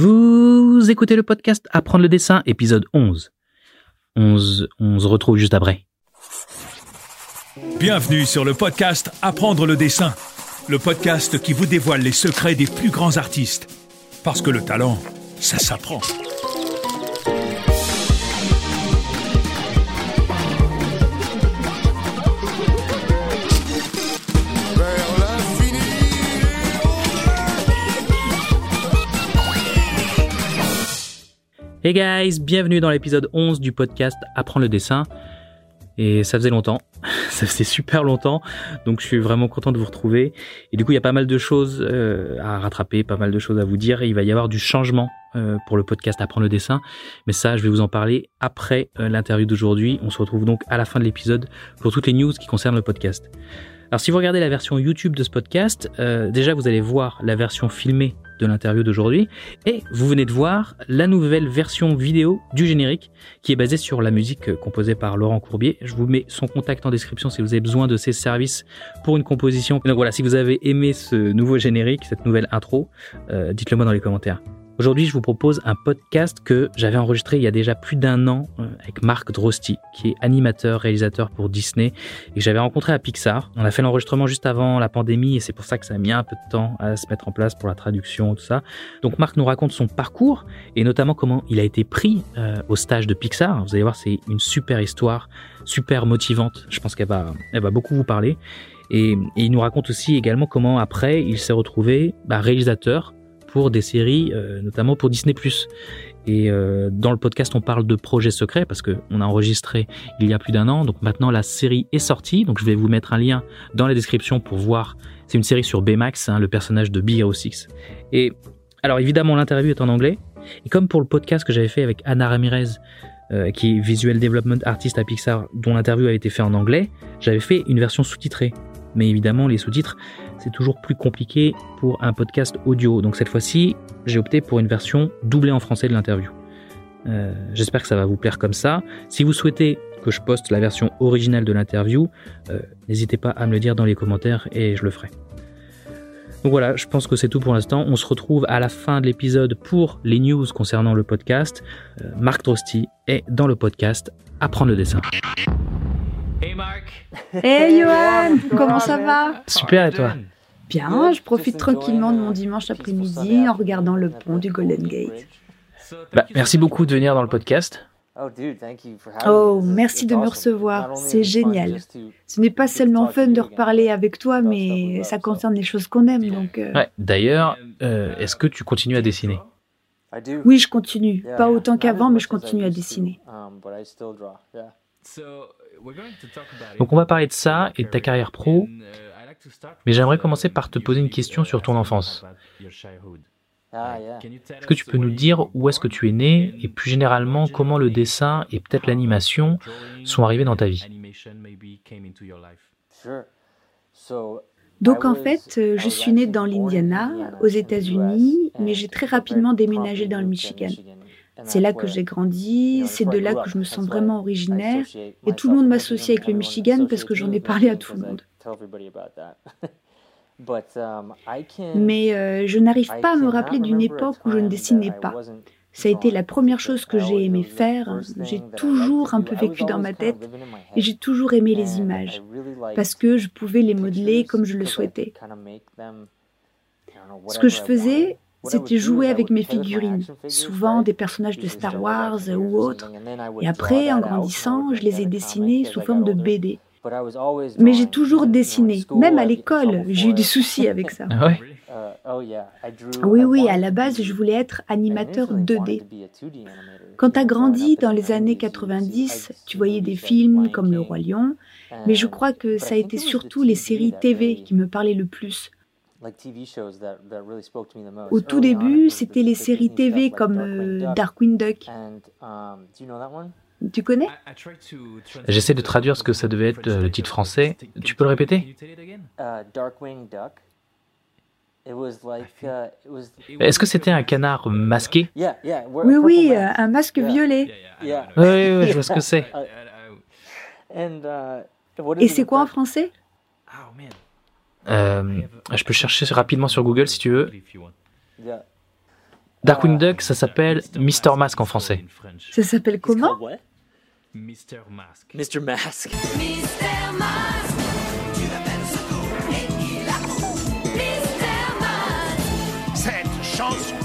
Vous écoutez le podcast Apprendre le dessin, épisode 11. 11, on se retrouve juste après. Bienvenue sur le podcast Apprendre le dessin, le podcast qui vous dévoile les secrets des plus grands artistes. Parce que le talent, ça s'apprend. Hey guys, bienvenue dans l'épisode 11 du podcast Apprendre le dessin. Et ça faisait longtemps, ça faisait super longtemps, donc je suis vraiment content de vous retrouver. Et du coup, il y a pas mal de choses euh, à rattraper, pas mal de choses à vous dire. Il va y avoir du changement euh, pour le podcast Apprendre le dessin, mais ça, je vais vous en parler après euh, l'interview d'aujourd'hui. On se retrouve donc à la fin de l'épisode pour toutes les news qui concernent le podcast. Alors si vous regardez la version YouTube de ce podcast, déjà vous allez voir la version filmée de l'interview d'aujourd'hui. Et vous venez de voir la nouvelle version vidéo du générique qui est basée sur la musique composée par Laurent Courbier. Je vous mets son contact en description si vous avez besoin de ses services pour une composition. Donc voilà, si vous avez aimé ce nouveau générique, cette nouvelle intro, euh, dites-le moi dans les commentaires. Aujourd'hui, je vous propose un podcast que j'avais enregistré il y a déjà plus d'un an euh, avec Marc Drosti, qui est animateur, réalisateur pour Disney et que j'avais rencontré à Pixar. On a fait l'enregistrement juste avant la pandémie et c'est pour ça que ça a mis un peu de temps à se mettre en place pour la traduction, tout ça. Donc Marc nous raconte son parcours et notamment comment il a été pris euh, au stage de Pixar. Vous allez voir, c'est une super histoire, super motivante. Je pense qu'elle va, elle va beaucoup vous parler. Et, il nous raconte aussi également comment après il s'est retrouvé bah, réalisateur pour des séries, euh, notamment pour Disney+. Et euh, dans le podcast, on parle de projets secrets parce que on a enregistré il y a plus d'un an. Donc maintenant, la série est sortie. Donc je vais vous mettre un lien dans la description pour voir. C'est une série sur Baymax, hein, le personnage de Big Hero 6. Et alors évidemment, l'interview est en anglais. Et comme pour le podcast que j'avais fait avec Anna Ramirez, euh, qui est Visual Development Artist à Pixar, dont l'interview avait été fait en anglais, j'avais fait une version sous-titrée. Mais évidemment, les sous-titres, c'est toujours plus compliqué pour un podcast audio. Donc cette fois-ci, j'ai opté pour une version doublée en français de l'interview. Euh, j'espère que ça va vous plaire comme ça. Si vous souhaitez que je poste la version originale de l'interview, euh, n'hésitez pas à me le dire dans les commentaires et je le ferai. Donc voilà, je pense que c'est tout pour l'instant. On se retrouve à la fin de l'épisode pour les news concernant le podcast. Euh, Marc Trosti est dans le podcast Apprendre le dessin. Hey Marc. Hey Johan, comment ça va Super et toi Bien, je profite tranquillement de mon dimanche après-midi en regardant le pont du Golden Gate. Bah, merci beaucoup de venir dans le podcast. Oh, merci de me recevoir, c'est génial. Ce n'est pas seulement fun de reparler avec toi, mais ça concerne les choses qu'on aime, donc... Euh. Ouais, D'ailleurs, euh, est-ce que tu continues à dessiner? Oui, je continue. Pas autant qu'avant, mais je continue à dessiner. Donc on va parler de ça et de ta carrière pro, mais j'aimerais commencer par te poser une question sur ton enfance. Est-ce que tu peux nous dire où est-ce que tu es né et plus généralement comment le dessin et peut-être l'animation sont arrivés dans ta vie? donc en fait, je suis né dans l'Indiana, aux États-Unis, mais j'ai très rapidement déménagé dans le Michigan. C'est là que j'ai grandi, c'est de là que je me sens vraiment originaire, et tout le monde m'associe avec le Michigan parce que j'en ai parlé à tout le monde. Mais euh, je n'arrive pas à me rappeler d'une époque où je ne dessinais pas. Ça a été la première chose que j'ai aimé faire. J'ai toujours un peu vécu dans ma tête et j'ai toujours aimé les images parce que je pouvais les modeler comme je le souhaitais. Ce que je faisais, c'était jouer avec mes figurines, souvent des personnages de Star Wars ou autres. Et après, en grandissant, je les ai dessinés sous forme de BD. Mais j'ai toujours dessiné, même à l'école, j'ai eu des soucis avec ça. Ah oui, oui, à la base, je voulais être animateur 2D. Quand tu as grandi dans les années 90, tu voyais des films comme Le Roi Lion, mais je crois que ça a été surtout les séries TV qui me parlaient le plus. Au tout début, c'était les séries TV comme euh, Darkwing Duck. Um, tu connais? J'essaie de traduire ce que ça devait être euh, le titre français. Tu peux le répéter? Est-ce que c'était un canard masqué? Oui, oui, euh, un masque violet. Oui, oui, je vois ce que c'est. Uh, Et c'est quoi en français? Oh, euh, je peux chercher rapidement sur Google si tu veux. Darkwing Duck, ça s'appelle Mr. Mask en français. Ça s'appelle comment Mr. Mask. Mr. Mask. Cette chanson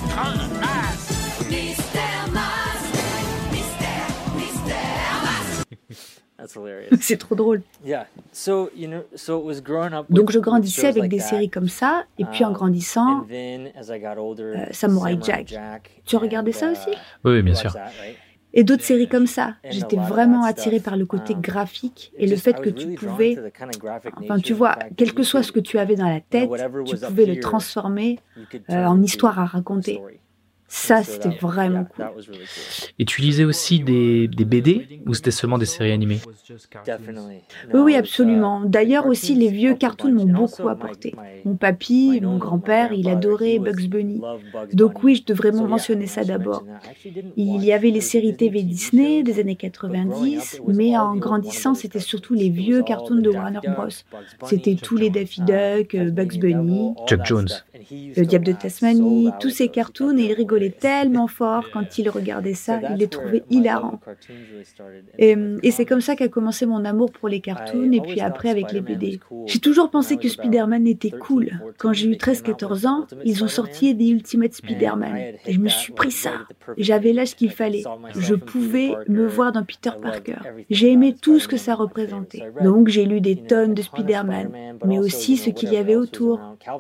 C'est trop drôle. Yeah. So, you know, so it was growing up Donc je grandissais avec like des that. séries comme ça, et puis en Um, grandissant, and then, as I got older, euh, Samurai Jack. Tu regardais and, ça uh, aussi? Oui, bien sûr. et d'autres séries comme ça. J'étais vraiment attirée par le côté um, graphique et le fait que tu pouvais, enfin tu vois, quel que soit ce que tu avais dans la tête, tu pouvais le transformer euh, en histoire à raconter. Ça, c'était vraiment cool. Et tu lisais aussi des, des BD ou c'était seulement des séries animées? Oui, uh, absolument. D'ailleurs aussi, les vieux cartoons m'ont beaucoup apporté. my- Mon papy, my mon grand-père, il grandfather, adorait Bugs Bunny. loved Bugs Donc Bunny. oui, je devrais mentionner ça d'abord. Il y avait les the séries Disney TV Disney des années but growing up, 90, it was mais en the old Warner grandissant, c'était surtout les It was vieux all cartoons the de Daffy Warner Bros. Bugs Bunny, C'était Chuck tous les Jones, Daffy uh, Duck, euh, Bugs Bunny, Chuck Jones. le to diable de Tasmanie, tous ces cartoons, et il cartoons. Rigolait tellement fort quand il regardait ça, il les trouvait hilarants. Et, c'est comme ça qu'a commencé mon amour pour les cartoons et puis après avec les BD. J'ai toujours pensé que Spider-Man était cool. Quand j'ai eu 13-14 ans, ils ont sorti des Ultimate Spider-Man. Et je me suis pris ça. J'avais l'âge qu'il fallait. Je pouvais me voir dans Peter Parker. J'ai aimé tout ce que ça représentait. Donc j'ai lu des tonnes de Spider-Man, mais aussi ce qu'il y avait autour.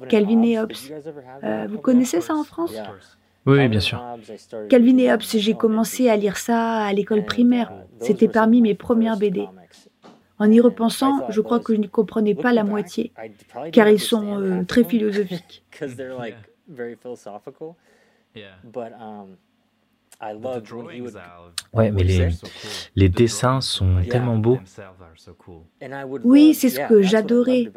Calvin et Hobbes. Euh, vous connaissez ça en France? Oui, bien sûr. Calvin et Hobbes, j'ai commencé à lire ça à l'école primaire. C'était parmi mes premières BD. En y repensant, je crois que je n'y comprenais pas la moitié, car ils sont euh, très philosophiques. Ouais, mais les, les dessins sont tellement beaux. Oui, c'est ce que j'adorais.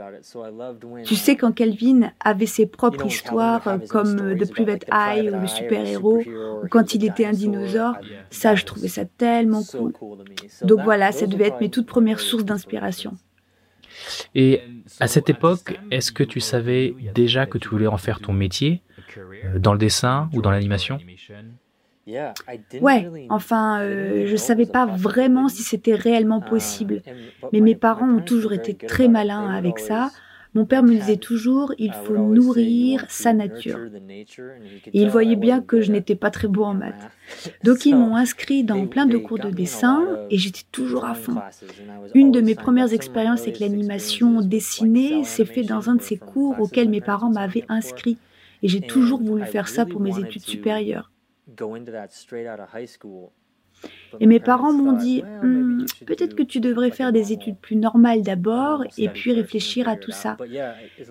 Tu sais, quand Calvin avait ses propres histoires, comme euh, The Private Eye ou le super-héros, ou quand il était un dinosaure, ça, je trouvais ça tellement cool. Donc voilà, ça devait être mes toutes premières sources d'inspiration. Et à cette époque, est-ce que tu savais déjà que tu voulais en faire ton métier, euh, dans le dessin ou dans l'animation? Ouais, enfin, euh, je savais pas vraiment si c'était réellement possible. Mais mes parents ont toujours été très malins avec ça. Mon père me disait toujours, il faut nourrir sa nature. Et il voyait bien que je n'étais pas très beau en maths. Donc ils m'ont inscrit dans plein de cours de dessin et j'étais toujours à fond. Une de mes premières expériences avec l'animation dessinée s'est faite dans un de ces cours auxquels mes parents m'avaient inscrit. Et j'ai toujours voulu faire ça pour mes études supérieures. Et mes parents m'ont dit, Hum, peut-être que tu devrais faire des études plus normales d'abord et puis réfléchir à tout ça.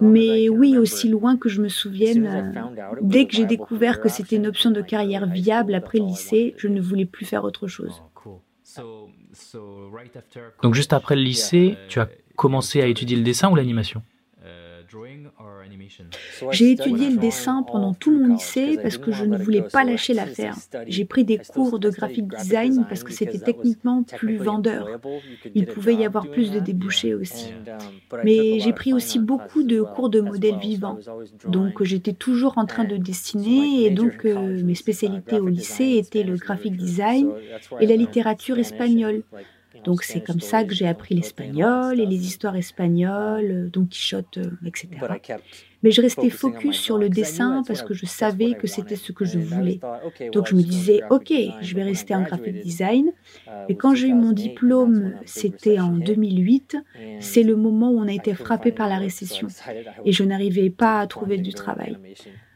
Mais oui, aussi loin que je me souvienne, dès que j'ai découvert que c'était une option de carrière viable après le lycée, je ne voulais plus faire autre chose. Donc juste après le lycée, tu as commencé à étudier le dessin ou l'animation? J'ai étudié le dessin pendant tout mon lycée parce que je ne voulais pas lâcher l'affaire. J'ai pris des cours de graphic design parce que c'était techniquement plus vendeur. Il pouvait y avoir plus de débouchés aussi. Mais j'ai pris aussi beaucoup de cours de modèles vivants. Donc j'étais toujours en train de dessiner et donc euh, mes spécialités au lycée étaient le graphic design et la littérature espagnole. Donc c'est comme ça que j'ai appris l'espagnol et les histoires espagnoles, Don Quichotte, euh, etc. Mais je restais focus sur le dessin parce que je savais que c'était ce que je voulais. Donc je me disais, ok, je vais rester en graphic design. Et quand j'ai eu mon diplôme, c'était en 2008, c'est le moment où on a été frappé par la récession. Et je n'arrivais pas à trouver du travail.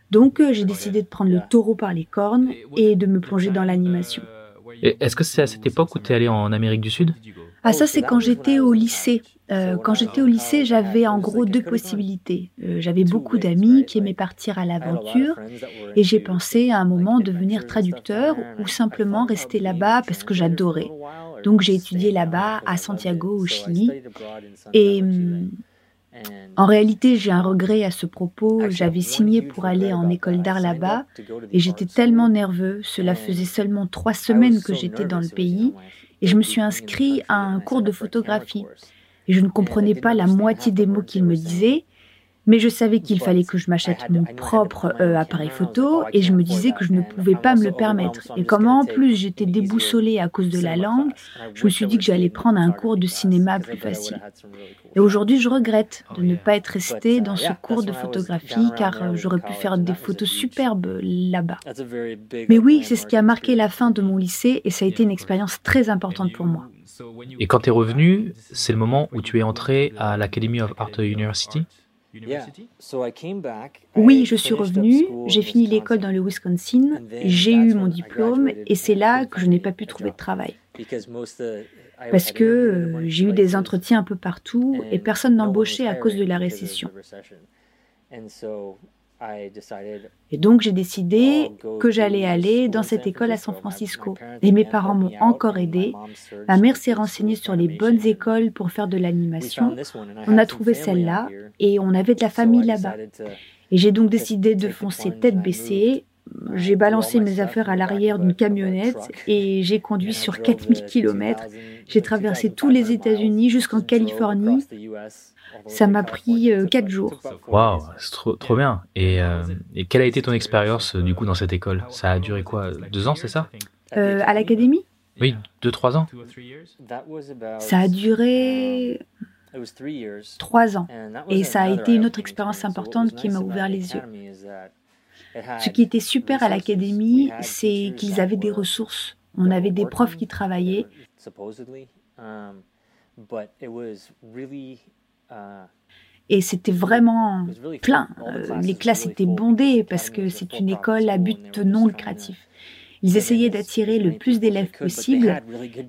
Donc euh, j'ai décidé de prendre le taureau par les cornes et de me plonger dans l'animation. Est-ce que c'est à cette époque où tu es allé en Amérique du Sud? Ah ça c'est quand j'étais au lycée. Euh, quand j'étais au lycée, j'avais en gros deux possibilités. Euh, j'avais beaucoup d'amis qui aimaient partir à l'aventure et j'ai pensé à un moment devenir traducteur ou simplement rester là-bas parce que j'adorais. Donc j'ai étudié là-bas à Santiago au Chili et hum, en réalité, j'ai un regret à ce propos. J'avais signé pour aller en école d'art là-bas et j'étais tellement nerveux. Cela faisait seulement trois semaines que j'étais dans le pays et je me suis inscrit à un cours de photographie. Et je ne comprenais pas la moitié des mots qu'il me disait, Mais je savais qu'il fallait que je m'achète mon propre euh, appareil photo et je me disais que je ne pouvais pas me le permettre. Et comme en plus j'étais déboussolée à cause de la langue, je me suis dit que j'allais prendre un cours de cinéma plus facile. Et aujourd'hui, je regrette de ne pas être restée dans ce cours de photographie car euh, j'aurais pu faire des photos superbes là-bas. Mais oui, c'est ce qui a marqué la fin de mon lycée et ça a été une expérience très importante pour moi. Et quand tu es revenu, c'est le moment où tu es entré à l'Academy of Art University Oui, je suis revenu, j'ai fini l'école dans le Wisconsin, j'ai eu mon diplôme et c'est là que je n'ai pas pu trouver de travail. Parce que j'ai eu des entretiens un peu partout et personne n'embauchait à cause de la récession. Et donc j'ai décidé que j'allais aller dans cette école à San Francisco. Et mes parents m'ont encore aidé. Ma mère s'est renseignée sur les bonnes écoles pour faire de l'animation. On a trouvé celle-là et on avait de la famille là-bas. Et j'ai donc décidé de foncer tête baissée. J'ai balancé mes affaires à l'arrière d'une camionnette et j'ai conduit sur 4000 km. J'ai traversé tous les États-Unis jusqu'en Californie. Ça m'a pris euh, quatre jours. Waouh, c'est trop, trop bien. Et, euh, et, quelle a été ton expérience du coup dans cette école? Ça a duré quoi Deux ans, c'est ça? Euh, À l'académie? Oui, deux, trois ans. Ça a duré trois ans. Et ça a été une autre expérience importante qui m'a ouvert les yeux. Ce qui était super à l'académie, c'est qu'ils avaient des ressources. On avait des profs qui travaillaient. Et c'était vraiment plein. Les classes étaient bondées parce que c'est une école à but non lucratif. Ils essayaient d'attirer le plus d'élèves possible,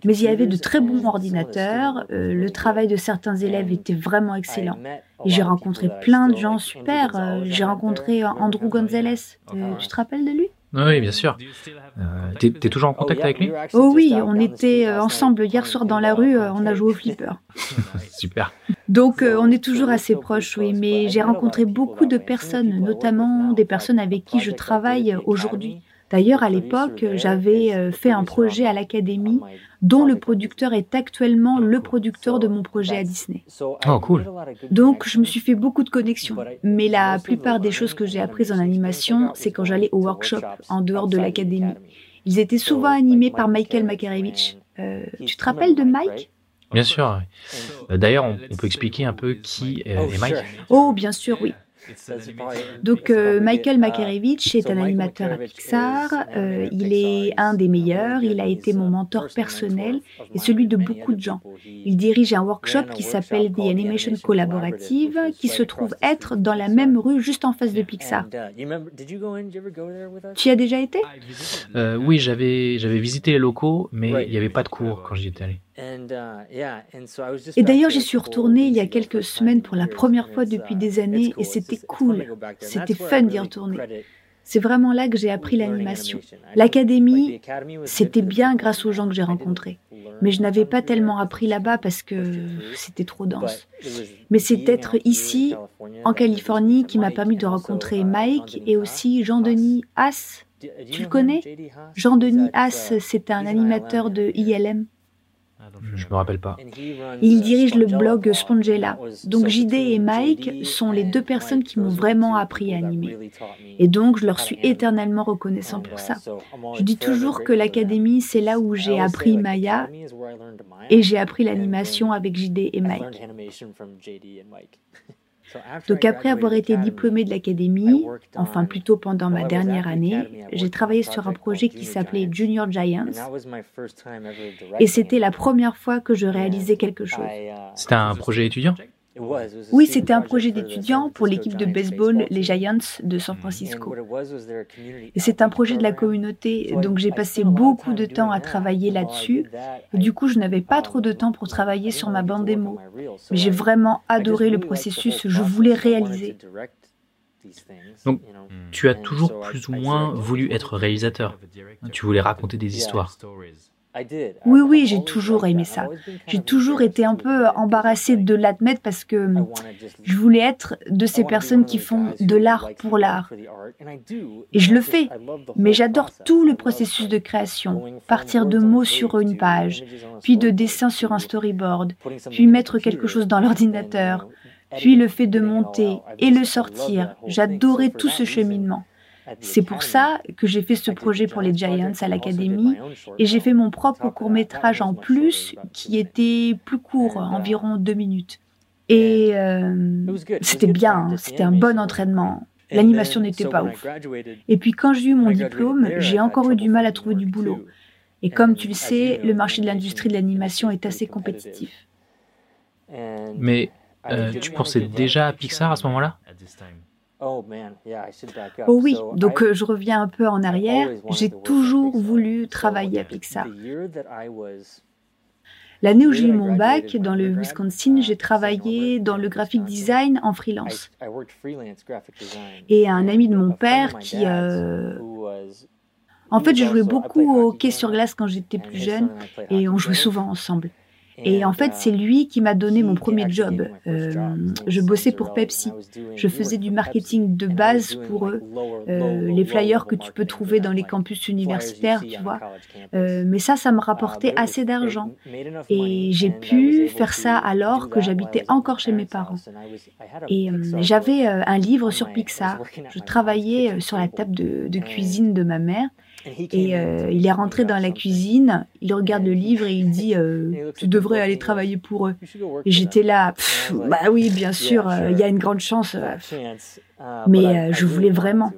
mais il y avait de très bons ordinateurs, euh, le travail de certains élèves était vraiment excellent. Et j'ai rencontré plein de gens super. Euh, j'ai rencontré Andrew Gonzalez. tu te rappelles de lui? Oui, bien sûr. Euh, T'es es toujours en contact avec lui? Oh oui, on était ensemble hier soir dans la rue, on a joué au flipper. Super. Donc on est toujours assez proches, oui, mais j'ai rencontré beaucoup de personnes, notamment des personnes avec qui je travaille aujourd'hui. D'ailleurs, à l'époque, j'avais fait un projet à l'académie dont le producteur est actuellement le producteur de mon projet à Disney. Oh, cool. Donc, je me suis fait beaucoup de connexions. Mais la plupart des choses que j'ai apprises en animation, c'est quand j'allais au workshop en dehors de l'académie. Ils étaient souvent animés par Michael Makarevich. Euh, tu te rappelles de Mike? Bien sûr. D'ailleurs, on, peut expliquer un peu qui est Mike Oh, bien sûr, oui. Donc euh, Michael Makarevich est un animateur à Pixar, euh, il est un des meilleurs, il a été mon mentor personnel et celui de beaucoup de gens. Il dirige un workshop qui s'appelle The Animation Collaborative, qui se trouve être dans la même rue juste en face de Pixar. Tu y as déjà été? Euh, Oui, j'avais visité les locaux, mais il n'y avait pas de cours quand j'y étais allé. Uh, et d'ailleurs, j'y suis retournée il y a quelques semaines pour la première fois depuis des uh, années et c'était cool. C'était fun d'y retourner. C'est vraiment là que j'ai appris l'animation. L'académie, c'était bien grâce aux gens que j'ai rencontrés. Mais je n'avais pas tellement appris là-bas parce que c'était trop dense. Mais c'est être ici, en Californie, qui m'a permis de rencontrer Mike et aussi Jean-Denis Haas. Tu le connais? Jean-Denis Haas, c'est un animateur de ILM. Je me rappelle pas. Il dirige le blog Spongella. Donc JD et Mike sont les deux personnes qui m'ont vraiment appris à animer. Et donc je leur suis éternellement reconnaissant pour ça. Je dis toujours que l'académie, c'est là où j'ai appris Maya et j'ai appris l'animation avec JD et Mike. Donc après avoir été diplômée de l'académie, enfin plutôt pendant ma dernière année, j'ai travaillé sur un projet qui s'appelait Junior Giants. Et c'était la première fois que je réalisais quelque chose. C'était un projet étudiant? Oui, c'était un projet d'étudiants pour l'équipe de baseball, les Giants de San Francisco. Et c'est un projet de la communauté, donc j'ai passé beaucoup de temps à travailler là-dessus. Et du coup, je n'avais pas trop de temps pour travailler sur ma bande démo. Mais j'ai vraiment adoré le processus, je voulais réaliser. Donc, tu as toujours plus ou moins voulu être réalisateur. Tu voulais raconter des histoires. Oui, oui, j'ai toujours aimé ça. J'ai toujours été un peu embarrassée de l'admettre parce que hum, je voulais être de ces personnes qui font de l'art pour l'art. Et je le fais, mais j'adore tout le processus de création. Partir de mots sur une page, puis de dessins sur un storyboard, puis mettre quelque chose dans l'ordinateur, puis le fait de monter et le sortir. J'adorais tout ce cheminement. C'est pour ça que j'ai fait ce projet pour les Giants à l'Académie et j'ai fait mon propre court métrage en plus qui était plus court, environ deux minutes. Et euh, c'était bien, c'était un bon entraînement. L'animation n'était pas ouf. Et puis quand j'ai eu mon diplôme, j'ai encore eu du mal à trouver du boulot. Et comme tu le sais, le marché de l'industrie de l'animation est assez compétitif. Mais euh, tu pensais déjà à Pixar à ce moment-là? Oh oui, donc euh, je reviens un peu en arrière. J'ai toujours voulu travailler à Pixar. L'année où j'ai eu mon bac, dans le Wisconsin, j'ai travaillé dans le graphic design en freelance. Et un ami de mon père qui... euh, En fait, je jouais beaucoup au hockey sur glace quand j'étais plus jeune et on jouait souvent ensemble. Et en fait, c'est lui qui m'a donné mon premier job. Euh, je bossais pour Pepsi. Je faisais du marketing de base pour eux, euh, les flyers que tu peux trouver dans les campus universitaires, tu vois. Euh, mais ça, ça me rapportait assez d'argent. Et j'ai pu faire ça alors que j'habitais encore chez mes parents. Et j'avais un livre sur Pixar. Je travaillais sur la table de, de cuisine de ma mère. Et euh, il est rentré dans la cuisine, il regarde le livre et il dit euh, Tu devrais aller travailler pour eux. Et j'étais là, bah oui, bien sûr, euh, il y a une grande chance. mais je voulais vraiment.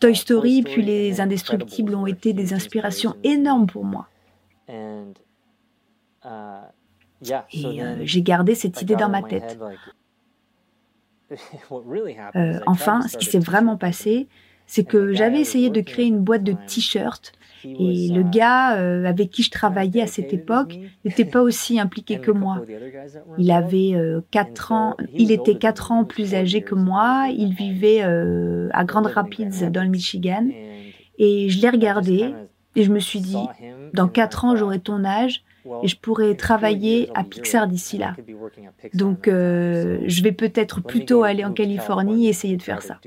Toy Story puis Les Indestructibles ont été des inspirations énormes pour moi. Et j'ai gardé cette idée dans ma tête. enfin, ce qui s'est vraiment passé, c'est que j'avais essayé de créer une boîte de t-shirts et le gars euh, avec qui je travaillais à cette époque n'était pas aussi impliqué que moi. Il avait euh, quatre ans, il était quatre ans plus âgé que moi, il vivait euh, à Grand Rapids dans le Michigan. Et je l'ai regardé et je me suis dit, dans quatre ans j'aurai ton âge et je pourrais travailler à Pixar d'ici là. Donc, euh, je vais peut-être plutôt aller en Californie et essayer de faire ça.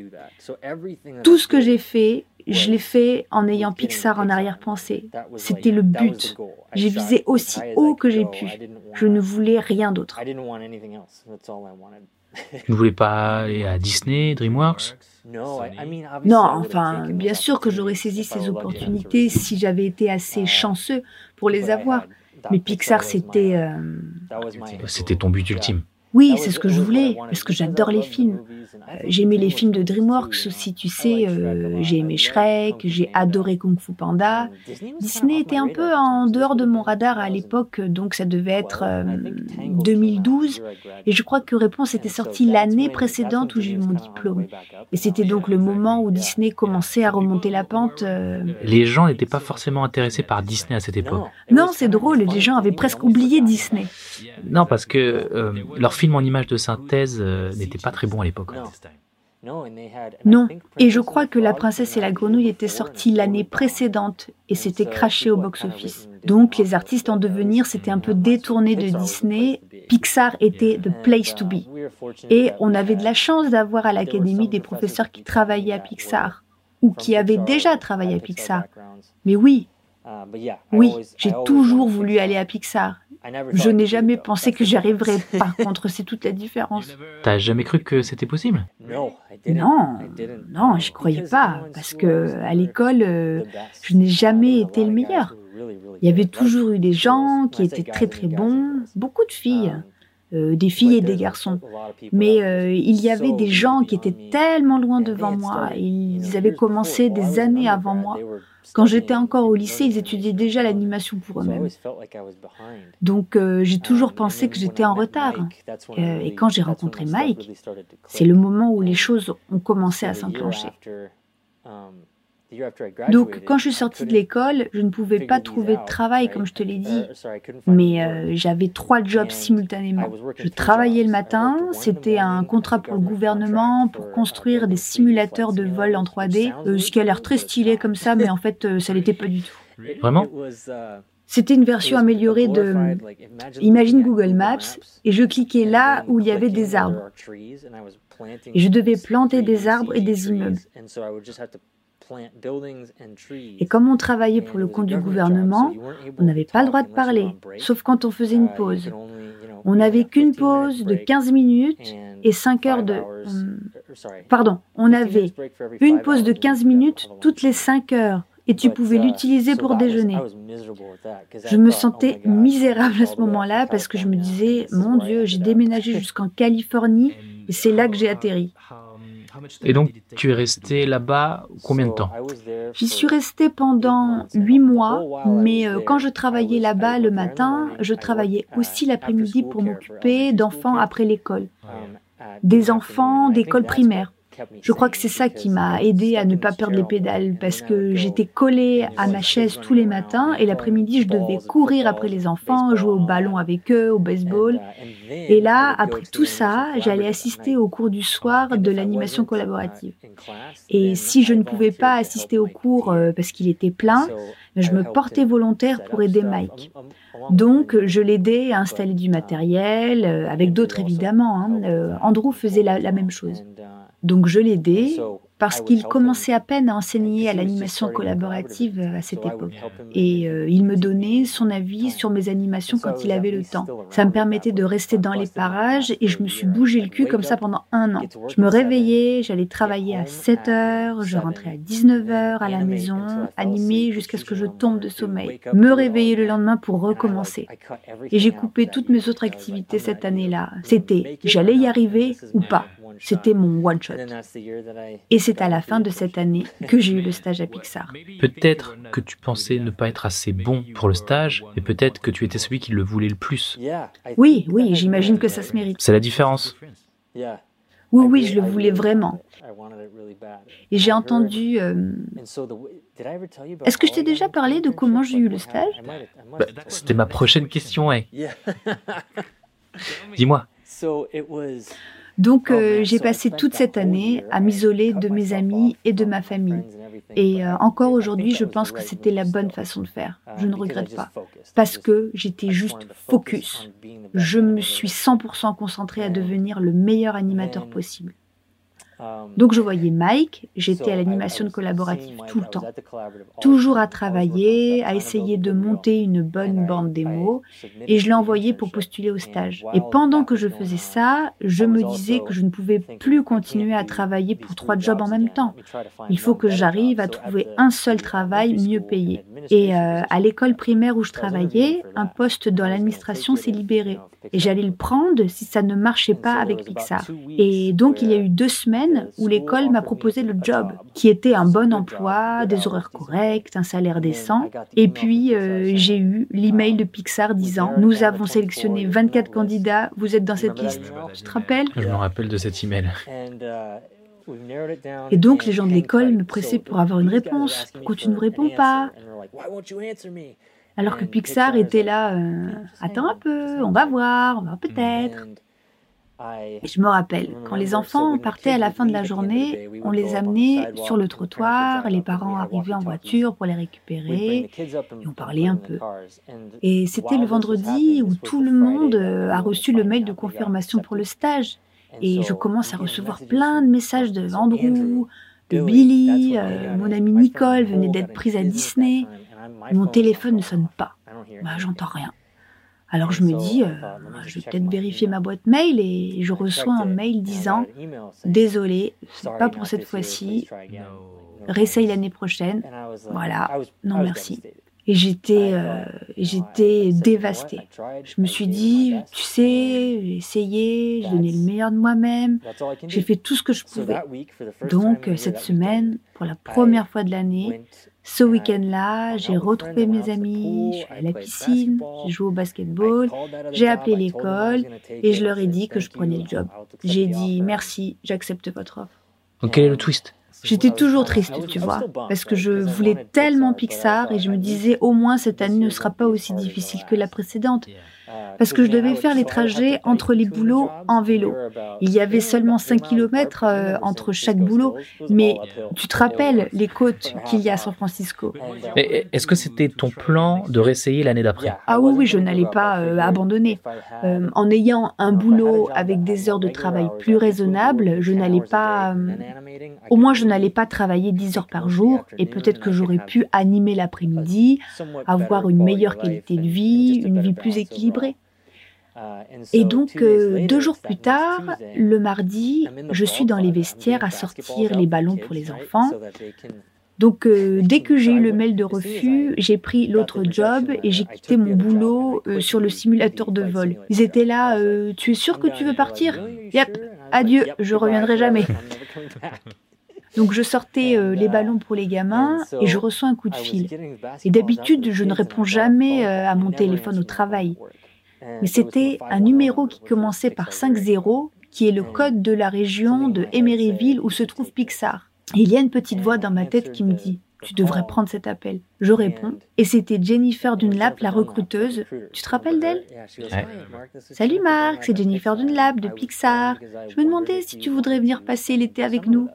Tout ce que j'ai fait, je l'ai fait en ayant Pixar en arrière-pensée. C'était le but. J'ai visé aussi haut que j'ai pu. Je ne voulais rien d'autre. Tu ne voulais pas aller à Disney, DreamWorks? Non, enfin, bien sûr que j'aurais saisi ces opportunités si j'avais été assez chanceux pour les avoir. Mais Pixar, c'était... Euh, c'était ton but ultime. Oui, c'est ce que je voulais, parce que j'adore les films. Euh, j'ai aimé les films de DreamWorks aussi, tu sais. Euh, j'ai aimé Shrek, j'ai adoré Kung Fu Panda. Disney était un peu en dehors de mon radar à l'époque, donc ça devait être 2012. Et je crois que Réponse était sortie l'année précédente où j'ai eu mon diplôme. Et c'était donc le moment où Disney commençait à remonter la pente. Les gens n'étaient pas forcément intéressés par Disney à cette époque. Non, c'est drôle, les gens avaient presque oublié Disney. Non, parce que leur film en image de synthèse euh, n'était pas très bon à l'époque. Non, et je crois que La princesse et la grenouille était sortie l'année précédente et s'était craché au box-office. Donc les artistes en devenir s'étaient un peu détournés de Disney. Pixar était the place to be. Et on avait de la chance d'avoir à l'académie des professeurs qui travaillaient à Pixar ou qui avaient déjà travaillé à Pixar. Mais oui, oui, j'ai toujours voulu aller à Pixar. Je n'ai jamais pensé que j'y arriverais. Par contre, c'est toute la différence. T'as jamais cru que c'était possible? Non, non, j'y croyais pas. Parce que à l'école, euh, je n'ai jamais été le meilleur. Il y avait toujours eu des gens qui étaient très très bons, beaucoup de filles. Euh, des filles et des garçons. Mais euh, il y avait des gens qui étaient tellement loin devant moi. Ils avaient commencé des années avant moi. Quand j'étais encore au lycée, ils étudiaient déjà l'animation pour eux-mêmes. Donc euh, j'ai toujours pensé que j'étais en retard. Et quand j'ai rencontré Mike, c'est le moment où les choses ont commencé à s'enclencher. Donc, quand je suis sortie de l'école, je ne pouvais pas trouver de travail, comme je te l'ai dit, mais euh, j'avais trois jobs simultanément. Je travaillais le matin, c'était un contrat pour le gouvernement pour construire des simulateurs de vol en 3D, euh, ce qui a l'air très stylé comme ça, mais en fait, euh, ça l'était pas du tout. Vraiment? c'était une version améliorée de Imagine Google Maps et je cliquais là où il y avait des arbres. Et je devais planter des arbres et des immeubles. Et comme on travaillait pour le compte du gouvernement, on n'avait pas le droit de parler, sauf quand on faisait une uh, pause. On n'avait qu'une pause de 15 minutes et 5 heures de... hum, pardon, on avait une pause de 15 minutes toutes les 5 heures et tu pouvais l'utiliser pour déjeuner. Je me sentais misérable à ce moment-là parce que je me disais, mon Dieu, j'ai déménagé jusqu'en Californie et c'est là que j'ai atterri. Et donc, tu es resté là-bas combien de temps J'y suis restée pendant huit mois, mais euh, quand je travaillais là-bas le matin, je travaillais aussi l'après-midi pour m'occuper d'enfants après l'école. Des enfants d'école primaire. Je crois que c'est ça qui m'a aidé à ne pas perdre les pédales parce que j'étais collée à ma chaise tous les matins et l'après-midi je devais courir après les enfants, jouer au ballon avec eux, au baseball. Et là, après tout ça, j'allais assister au cours du soir de l'animation collaborative. Et si je ne pouvais pas assister au cours euh, parce qu'il était plein, je me portais volontaire pour aider Mike. Donc, je l'aidais à installer du matériel, euh, avec d'autres évidemment. hein. Euh, Andrew faisait la- la même chose. Donc je l'aidais parce qu'il commençait à peine à enseigner à l'animation collaborative à cette époque. Et euh, il me donnait son avis sur mes animations quand il avait le temps. Ça me permettait de rester dans les parages et je me suis bougé le cul comme ça pendant un an. Je me réveillais, j'allais travailler à 7 heures, je rentrais à 19 heures à la maison, animer jusqu'à ce que je tombe de sommeil. Me réveiller le lendemain pour recommencer. Et j'ai coupé toutes mes autres activités cette année-là. C'était j'allais y arriver ou pas. C'était mon one shot. Et c'est à la fin de cette année que j'ai eu le stage à Pixar. Peut-être que tu pensais ne pas être assez bon pour le stage, et peut-être que tu étais celui qui le voulait le plus. Oui, oui, j'imagine que ça se mérite. C'est la différence. Oui, oui, je le voulais vraiment. Et j'ai entendu... euh, Est-ce que je t'ai déjà parlé de comment j'ai eu le stage? Bah, C'était ma prochaine question, ouais. Dis-moi. Donc euh, j'ai passé toute cette année à m'isoler de mes amis et de ma famille. Et euh, encore aujourd'hui, je pense que c'était la bonne façon de faire. Je ne regrette pas. Parce que j'étais juste focus. Je me suis 100% concentrée à devenir le meilleur animateur possible. Donc je voyais Mike, j'étais à l'animation de collaborative tout le temps. Toujours à travailler, à essayer de monter une bonne bande démo, et je l'ai envoyé pour postuler au stage. Et pendant que je faisais ça, je me disais que je ne pouvais plus continuer à travailler pour trois jobs en même temps. Il faut que j'arrive à trouver un seul travail mieux payé. Et euh, à l'école primaire où je travaillais, un poste dans l'administration s'est libéré. Et j'allais le prendre si ça ne marchait pas avec Pixar. Et donc il y a eu deux semaines où l'école m'a proposé le job, qui était un bon emploi, des horaires corrects, un salaire décent. Et puis euh, j'ai eu l'email de Pixar disant Nous avons sélectionné 24 candidats, vous êtes dans cette liste. Tu te rappelles? Je me rappelle de cet email. Et donc les gens de l'école me pressaient pour avoir une réponse. Pourquoi tu ne me réponds pas? Alors que Pixar était là, euh, attends un peu, on va voir, on va peut-être. Je me rappelle, quand les enfants partaient à la fin de la journée, on les amenait sur le trottoir, les parents arrivaient en voiture pour les récupérer, et on parlait un peu. Et c'était le vendredi où tout le monde euh, a reçu le mail de confirmation pour le stage. Et je commence à recevoir plein de messages de Andrew, de Billy, euh, mon amie Nicole venait d'être prise à Disney. Mon téléphone ne sonne pas. Bah, j'entends rien. Alors je me dis, euh, je vais peut-être vérifier ma boîte mail et je reçois un mail disant Désolé, c'est pas pour cette fois-ci, réessaye l'année prochaine. Voilà, non merci. Et j'étais, euh, j'étais dévastée. Je me suis dit, tu sais, j'ai essayé, j'ai donné le meilleur de moi-même, j'ai fait tout ce que je pouvais. Donc cette semaine, pour la première fois de l'année, ce week-end-là, j'ai retrouvé mes amis, je suis à la piscine, j'ai joué au basketball, j'ai appelé l'école et je leur ai dit que je prenais le job. J'ai dit merci, j'accepte votre offre. Donc quel est le twist J'étais toujours triste, tu vois, parce que je voulais tellement Pixar et je me disais au moins cette année ne sera pas aussi difficile que la précédente. Parce que je devais faire les trajets entre les boulots en vélo. Il y avait seulement 5 km entre chaque boulot, mais tu te rappelles les côtes qu'il y a à San Francisco. Mais Est-ce que c'était ton plan de réessayer l'année d'après? Ah oui, oui, je n'allais pas euh, abandonner. Euh, en ayant un boulot avec des heures de travail plus raisonnables, je n'allais pas... euh, au moins, je n'allais pas travailler 10 heures par jour et peut-être que j'aurais pu animer l'après-midi, avoir une meilleure qualité de vie, une vie plus équilibrée. Et donc, euh, deux jours plus tard, le mardi, je suis dans les vestiaires à sortir les ballons pour les enfants. Donc, euh, dès que j'ai eu le mail de refus, j'ai pris l'autre job et j'ai quitté mon boulot euh, sur le simulateur de vol. Ils étaient là, euh, tu es sûr que tu veux partir? Yep, adieu, je reviendrai jamais. Donc je sortais euh, les ballons pour les gamins et je reçois un coup de fil. Et d'habitude, je ne réponds jamais euh, à mon téléphone au travail. Mais c'était un numéro qui commençait par 5-0, qui est le code de la région de Emeryville où se trouve Pixar. Et il y a une petite voix dans ma tête qui me dit tu devrais prendre cet appel. Je réponds, et c'était Jennifer Dunlap, la recruteuse. Tu te rappelles d'elle Salut Marc, c'est Jennifer Dunlap de Pixar. Je me demandais si tu voudrais venir passer l'été avec nous.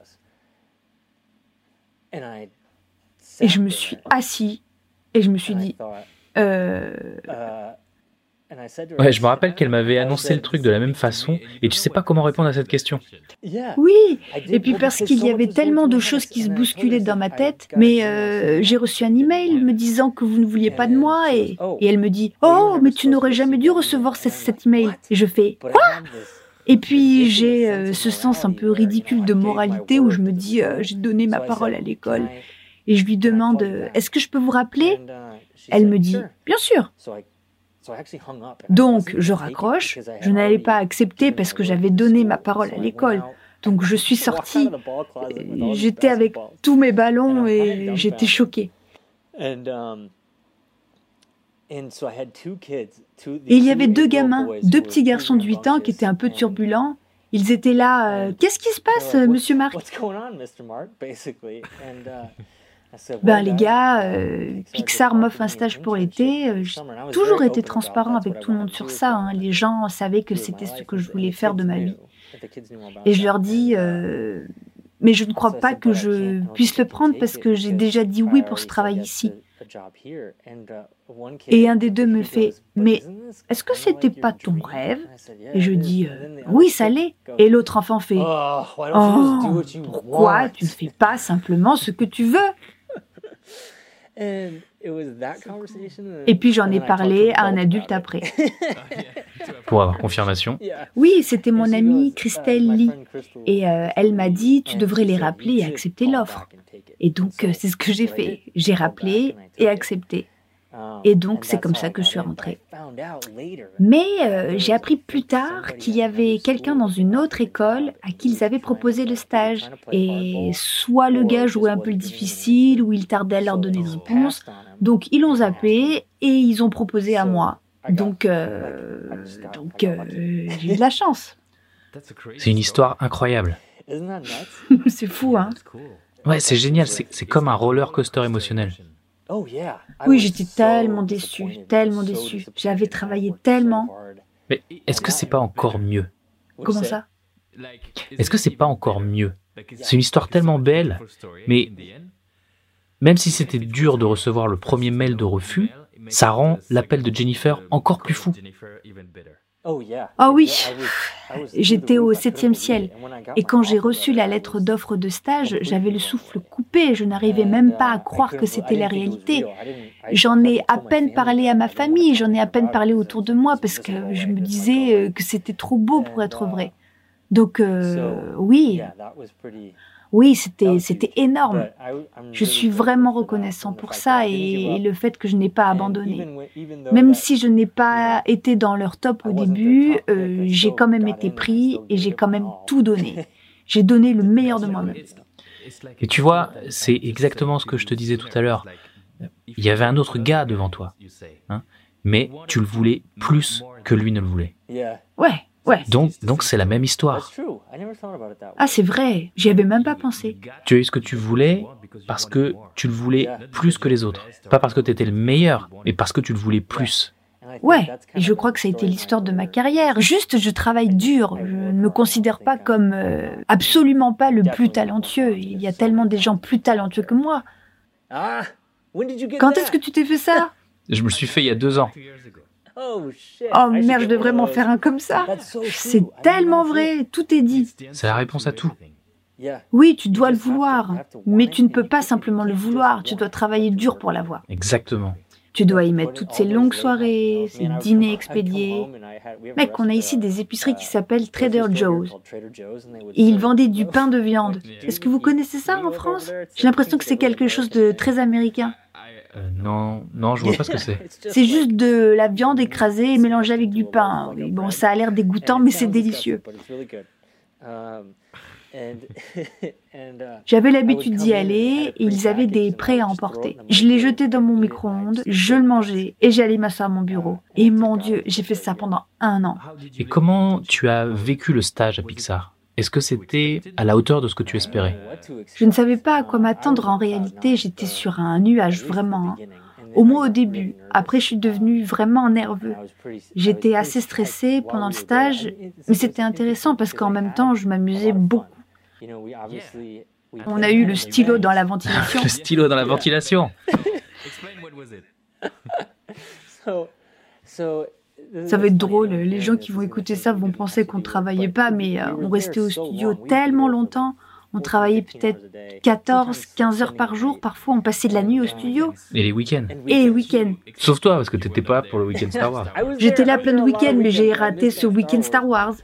Et je me suis assis. Et je me suis dit, euh, Ouais, je me rappelle qu'elle m'avait annoncé le truc de la même façon et tu sais pas comment répondre à cette question. oui. Et puis parce qu'il y avait tellement de choses qui se bousculaient dans ma tête, mais euh, j'ai reçu un email me disant que vous ne vouliez pas de moi et, et elle me dit, oh, mais tu n'aurais jamais dû recevoir cet, cet email. Et je fais, quoi? et puis j'ai euh, ce sens un peu ridicule de moralité où je me dis euh, j'ai donné ma parole à l'école et je lui demande euh, est-ce que je peux vous rappeler? Elle me dit bien sûr. Donc je raccroche, je n'allais pas accepter parce que j'avais donné ma parole à l'école. Donc je suis sortie, j'étais avec tous mes ballons et j'étais choquée. Et il y avait deux gamins, deux petits garçons de 8 ans qui étaient un peu turbulents. Ils étaient là, euh, qu'est-ce qui se passe, monsieur Marc? Ben les gars, euh, Pixar m'offre un stage pour l'été. Euh, J'ai toujours été transparent avec tout le monde sur ça. hein. Les gens savaient que c'était ce que je voulais faire de ma vie. Et je leur dis, euh, mais je ne crois pas que je puisse le prendre parce que j'ai déjà dit oui pour ce travail ici. Et un des deux me fait Mais est-ce que c'était pas ton rêve? Et je dis euh, Oui, ça l'est. Et l'autre enfant fait Oh, pourquoi tu ne fais pas simplement ce que tu veux Et puis j'en ai parlé à un adulte après. Pour avoir confirmation. Oui, c'était mon amie Christelle Lee. Et euh, elle m'a dit Tu devrais les rappeler et accepter l'offre. Et donc, euh, c'est ce que j'ai fait. J'ai rappelé et accepté. Et donc, c'est comme ça que je suis rentrée. Mais euh, j'ai appris plus tard qu'il y avait quelqu'un dans une autre école à qui ils avaient proposé le stage. Et soit le gars jouait un peu le difficile, ou il tardait à leur donner des réponses. Donc, ils l'ont zappé et ils ont proposé à moi. Donc, euh, donc euh, j'ai eu de la chance. C'est une histoire incroyable. c'est fou, hein Ouais, c'est génial. C'est comme un roller coaster émotionnel. Oui, j'étais tellement déçue, tellement déçue. J'avais travaillé tellement. Mais est-ce que c'est pas encore mieux? Comment ça? Est-ce que c'est pas encore mieux? C'est une histoire tellement belle, mais même si c'était dur de recevoir le premier mail de refus, ça rend l'appel de Jennifer encore plus fou. Ah oui, j'étais au septième ciel. Et quand j'ai reçu la lettre d'offre de stage, j'avais le souffle coupé. Je n'arrivais même pas à croire que c'était la réalité. J'en ai à peine parlé à ma famille, j'en ai à peine parlé autour de moi parce que je me disais euh, que c'était trop beau pour être vrai. Donc euh, oui, oui, c'était c'était énorme. Je suis vraiment reconnaissant pour ça et, et le fait que je n'ai pas abandonné. Même si je n'ai pas été dans leur top au début, euh, j'ai quand même été pris et j'ai quand même tout donné. J'ai donné le meilleur de moi-même. Et tu vois, c'est exactement ce que je te disais tout à l'heure. Il y avait un autre gars devant toi, hein, mais tu le voulais plus que lui ne le voulait. Ouais, ouais. Donc, donc c'est la même histoire. Ah, c'est vrai, j'y avais même pas pensé. Tu as eu ce que tu voulais parce que tu le voulais plus que les autres. Pas parce que tu étais le meilleur, mais parce que tu le voulais plus. Ouais, et je crois que ça a été l'histoire de ma carrière. Juste, je travaille dur. Je ne me considère pas comme euh, absolument pas le plus talentueux. Il y a tellement des gens plus talentueux que moi. Quand est-ce que tu t'es fait ça? Je me le suis fait il y a deux ans. Oh merde, je devrais m'en faire un comme ça. C'est tellement vrai, tout est dit. C'est la réponse à tout. Oui, tu dois le vouloir, mais tu ne peux pas simplement le vouloir, tu dois travailler dur pour l'avoir. Exactement. Tu dois y mettre toutes ces longues soirées, ces dîners expédiés. Mec, on a ici des épiceries qui s'appellent Trader Joe's. Et ils vendaient du pain de viande. Est-ce que vous connaissez ça en France? J'ai l'impression que c'est quelque chose de très américain. Euh, non, non, je vois pas ce que c'est. C'est juste de la viande écrasée et mélangée avec du pain. Bon, ça a l'air dégoûtant, mais c'est délicieux. J'avais l'habitude d'y aller et ils avaient des prêts à emporter. Je les jetais dans mon micro-ondes, je le mangeais et j'allais m'asseoir à mon bureau. Et mon Dieu, j'ai fait ça pendant un an. Et comment tu as vécu le stage à Pixar? Est-ce que c'était à la hauteur de ce que tu espérais Je ne savais pas à quoi m'attendre en réalité, j'étais sur un nuage vraiment. Au moins au début. Après, je suis devenue vraiment nerveux. J'étais assez stressée pendant le stage, mais c'était intéressant parce qu'en même temps, je m'amusais beaucoup. On a eu le stylo dans la ventilation. Le stylo dans la ventilation. Ça va être drôle, les gens qui vont écouter ça vont penser qu'on travaillait pas, mais euh, on restait au studio tellement longtemps. On travaillait peut-être 14, 15 heures par jour. Parfois, on passait de la nuit au studio. Et les week-ends Et les week-ends. Sauf toi, parce que t'étais pas là pour le week-end Star Wars. J'étais là plein de week-ends, mais j'ai raté ce week-end Star Wars.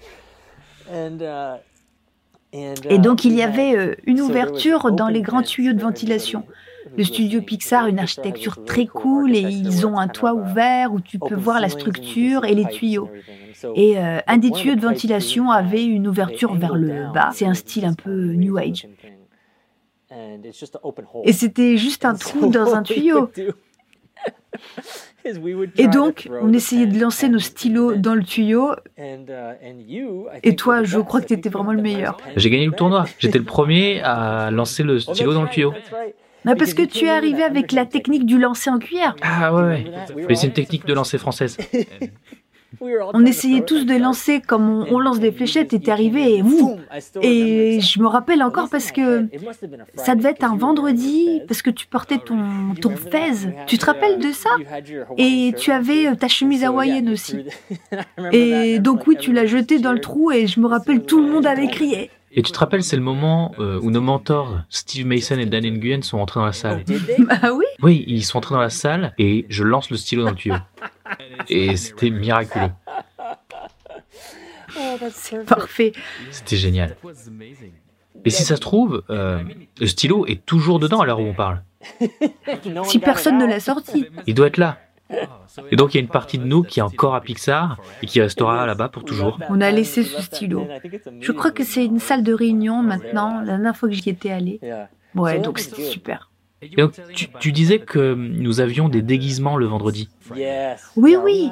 Et donc, il y avait euh, une ouverture dans les grands tuyaux de ventilation. Le studio Pixar, une architecture très cool, et ils ont un toit ouvert où tu peux voir la structure et les tuyaux. Et euh, un des tuyaux de ventilation avait une ouverture vers le bas. C'est un style un peu New Age. Et c'était juste un trou dans un tuyau. Et donc, on essayait de lancer nos stylos dans le tuyau. Et toi, je crois que tu étais vraiment le meilleur. J'ai gagné le tournoi. J'étais le premier à lancer le stylo dans le tuyau. Mais parce que tu es arrivé avec la technique du lancer en cuillère. Ah ouais, ouais. Mais c'est une technique de lancer française. On essayait tous de lancer comme on, on lance des fléchettes et t'es arrivé et mou. Et je me rappelle encore parce que ça devait être un vendredi parce que tu portais ton, ton fez. Tu te rappelles de ça? Et tu avais euh, ta chemise hawaïenne aussi. Et donc oui, tu l'as jeté dans le trou et je me rappelle tout le monde avait crié. Et tu te rappelles, c'est le moment euh, où nos mentors, Steve Mason et Dan Nguyen, sont entrés dans la salle. Bah oui. Oui, ils sont entrés dans la salle et je lance le stylo dans le tuyau. Et c'était miraculeux. C'est parfait. C'était génial. Et si ça se trouve, euh, le stylo est toujours dedans à l'heure où on parle. Si personne ne l'a sorti. Il doit être là. Et donc il y a une partie de nous qui est encore à Pixar et qui restera là-bas pour toujours. On a laissé ce stylo. Je crois que c'est une salle de réunion maintenant, la dernière fois que j'y étais allée. Ouais, donc c'était super. Et donc tu, tu disais que nous avions des déguisements le vendredi. Oui, oui.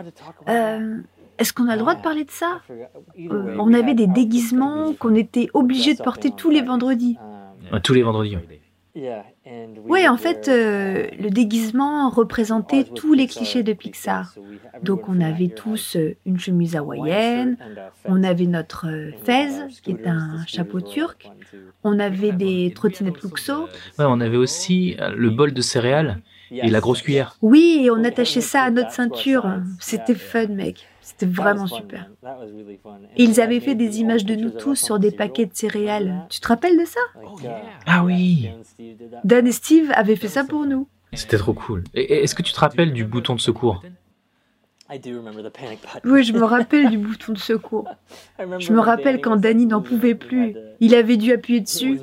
Euh, Est-ce qu'on a le droit de parler de ça? Euh, On avait des déguisements qu'on était obligé de porter tous les vendredis. Euh, Tous les vendredis. oui. Oui, en fait, euh, le déguisement représentait tous les clichés de Pixar. Donc, on avait tous euh, une chemise hawaïenne, on avait notre euh, fez, qui est un chapeau turc, on avait des trottinettes Luxo. Ouais, on avait aussi euh, le bol de céréales et la grosse cuillère. Oui, et on attachait ça à notre ceinture. C'était fun, mec. C'était vraiment super. Et ils avaient fait des images de nous tous sur des paquets de céréales. Tu te rappelles de ça? Ah oui Dan et Steve avaient fait ça pour nous. C'était trop cool. Est-ce que tu te rappelles du bouton de secours? Oui, je me rappelle du bouton de secours. Je me rappelle quand Danny n'en pouvait plus. Il avait dû appuyer dessus.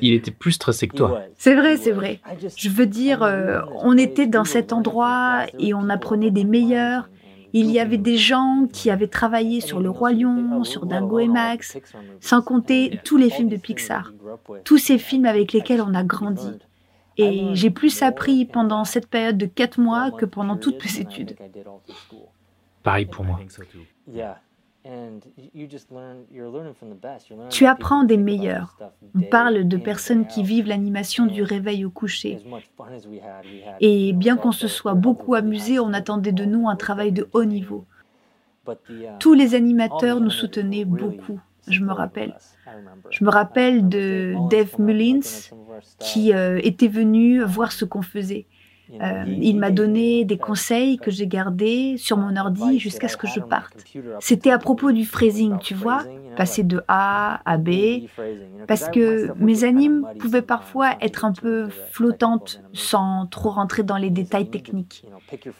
Il était plus stressé que toi. C'est vrai, c'est vrai. Je veux dire, euh, on était dans cet endroit et on apprenait des meilleurs. Il y avait des gens qui avaient travaillé sur Le Roi Lion, sur Dingo et Max, sans compter tous les films de Pixar. Tous ces films avec lesquels on a grandi. Et j'ai plus appris pendant cette période de 4 mois que pendant toutes mes études. Pareil pour moi. Tu apprends des meilleurs. On parle de personnes qui vivent l'animation du réveil au coucher. Et bien qu'on se soit beaucoup amusé, on attendait de nous un travail de haut niveau. Tous les animateurs nous soutenaient beaucoup, je me rappelle. Je me rappelle de Dave Mullins qui euh, était venu voir ce qu'on faisait. Euh, il m'a donné des conseils que j'ai gardés sur mon ordi jusqu'à ce que je parte. C'était à propos du phrasing, tu vois, passer de A à B, parce que mes animes pouvaient parfois être un peu flottantes sans trop rentrer dans les détails techniques.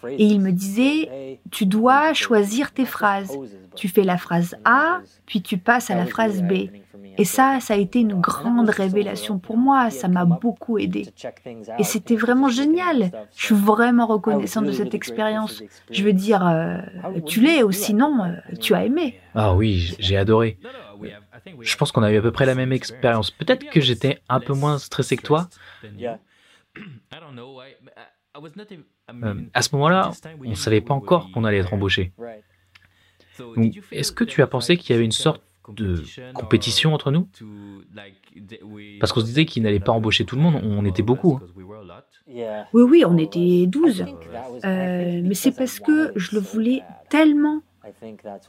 Et il me disait, tu dois choisir tes phrases. Tu fais la phrase A, puis tu passes à la phrase B. Et ça, ça a été une grande révélation pour moi, ça m'a beaucoup aidé. Et c'était vraiment génial. Je suis vraiment reconnaissant de cette expérience. Je veux dire, euh, tu l'es ou sinon, euh, tu as aimé. Ah oui, j'ai adoré. Je pense qu'on a eu à peu près la même expérience. Peut-être que j'étais un peu moins stressé que toi. Euh, à ce moment-là, on ne savait pas encore qu'on allait être embauché. Est-ce que tu as pensé qu'il y avait une sorte de compétition entre nous Parce qu'on se disait qu'il n'allait pas embaucher tout le monde, on était beaucoup. Hein. Oui, oui, on était 12. Euh, mais c'est parce que je le voulais tellement.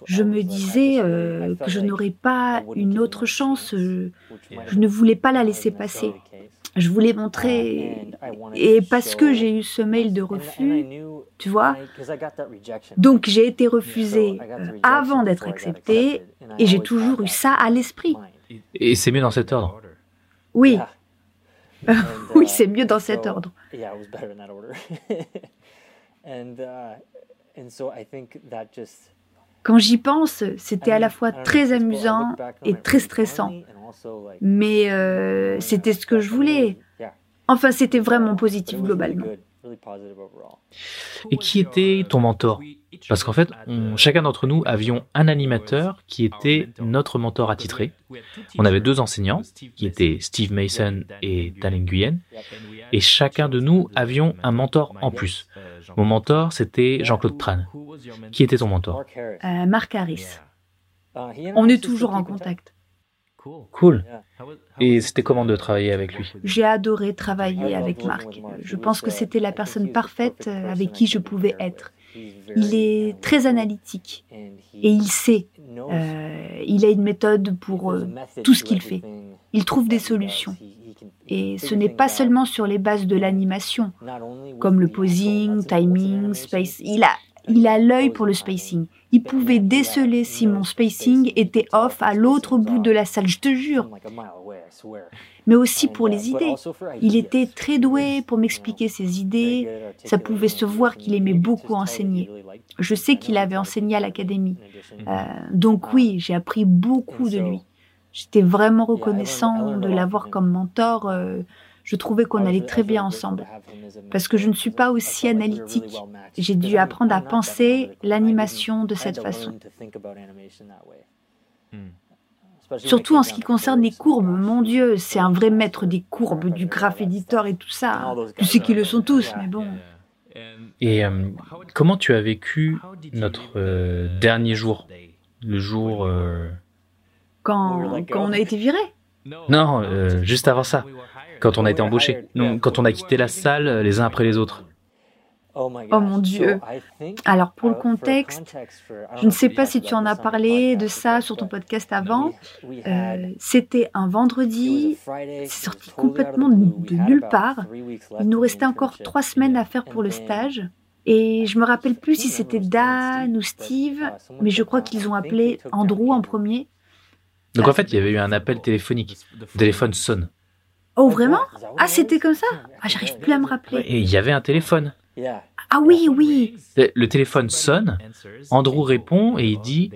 Je me disais euh, que je n'aurais pas une autre chance. Euh, je ne voulais pas la laisser passer. Je voulais montrer. Et parce que j'ai eu ce mail de refus, tu vois, donc j'ai été refusée avant d'être acceptée et j'ai toujours eu ça à l'esprit. Et c'est mieux dans cet ordre Oui. oui, c'est mieux dans cet ordre. Quand j'y pense, c'était à la fois très amusant et très stressant. Mais euh, c'était ce que je voulais. Enfin, c'était vraiment positif globalement. Et qui était ton mentor? Parce qu'en fait, chacun d'entre nous avions un animateur qui était notre mentor attitré. On avait deux enseignants, qui étaient Steve Mason et Talen Nguyen. Et chacun de nous avions un mentor en plus. Mon mentor, c'était Jean-Claude Tran. Qui était ton mentor? Euh, Marc Harris. On est toujours en contact. Cool. Et c'était comment de travailler avec lui? J'ai adoré travailler avec Marc. Je pense que c'était la personne parfaite euh, avec qui je pouvais être. Il est très analytique et il sait. Euh, il a une méthode pour euh, tout ce qu'il fait. Il trouve des solutions. Et ce n'est pas seulement sur les bases de l'animation, comme le posing, timing, space. Il a, il a l'œil pour le spacing. Il pouvait déceler si mon spacing était off à l'autre bout de la salle, je te jure. Mais aussi pour les idées. Il était très doué pour m'expliquer ses idées. Ça pouvait se voir qu'il aimait beaucoup enseigner. Je sais qu'il avait enseigné à l'académie. Euh, donc oui, j'ai appris beaucoup de lui. J'étais vraiment reconnaissant de l'avoir comme mentor. Euh, je trouvais qu'on allait très bien ensemble. Parce que je ne suis pas aussi analytique. J'ai dû apprendre à penser l'animation de cette façon. Surtout en ce qui concerne les courbes, mon Dieu, c'est un vrai maître des courbes, du graph editor et tout ça. Tu sais qu'ils le sont tous, mais bon. Et euh, comment tu as vécu notre euh, dernier jour? Le jour... Euh, quand, quand on a été viré? Non, juste avant ça quand on a été embauché, quand on a quitté la salle les uns après les autres. Oh, oh mon Dieu. Alors pour le contexte, je ne sais pas si tu en as parlé de ça sur ton podcast avant. Euh, c'était un vendredi, c'est sorti complètement de nulle part. Il nous restait encore trois semaines à faire pour le stage. Et je me rappelle plus si c'était Dan ou Steve, mais je crois qu'ils ont appelé Andrew en premier. Donc en fait, il y avait eu un appel téléphonique. Le téléphone sonne. Oh, vraiment? Ah, c'était comme ça? Ah, j'arrive plus à me rappeler. Et il y avait un téléphone. Ah oui, oui. Le téléphone sonne, Andrew répond et il dit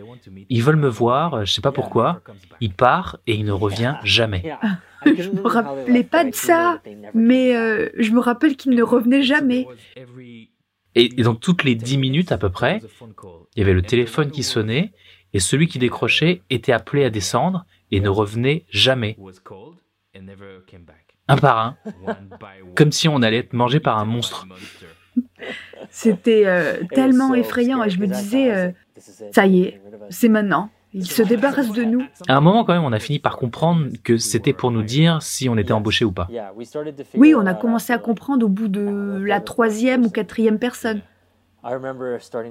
Ils veulent me voir, je sais pas pourquoi. Il part et il ne revient jamais. Ah, je me rappelais pas de ça, mais euh, je me rappelle qu'il ne revenait jamais. Et, donc toutes les dix minutes à peu près, il y avait le téléphone qui sonnait et celui qui décrochait était appelé à descendre et ne revenait jamais un par un, comme si on allait être mangé par un monstre. C'était euh, tellement effrayant et je me disais, euh, ça y est, c'est maintenant. Il se débarrasse de nous. À un moment, quand même, on a fini par comprendre que c'était pour nous dire si on était embauché ou pas. Oui, on a commencé à comprendre au bout de la troisième ou quatrième personne.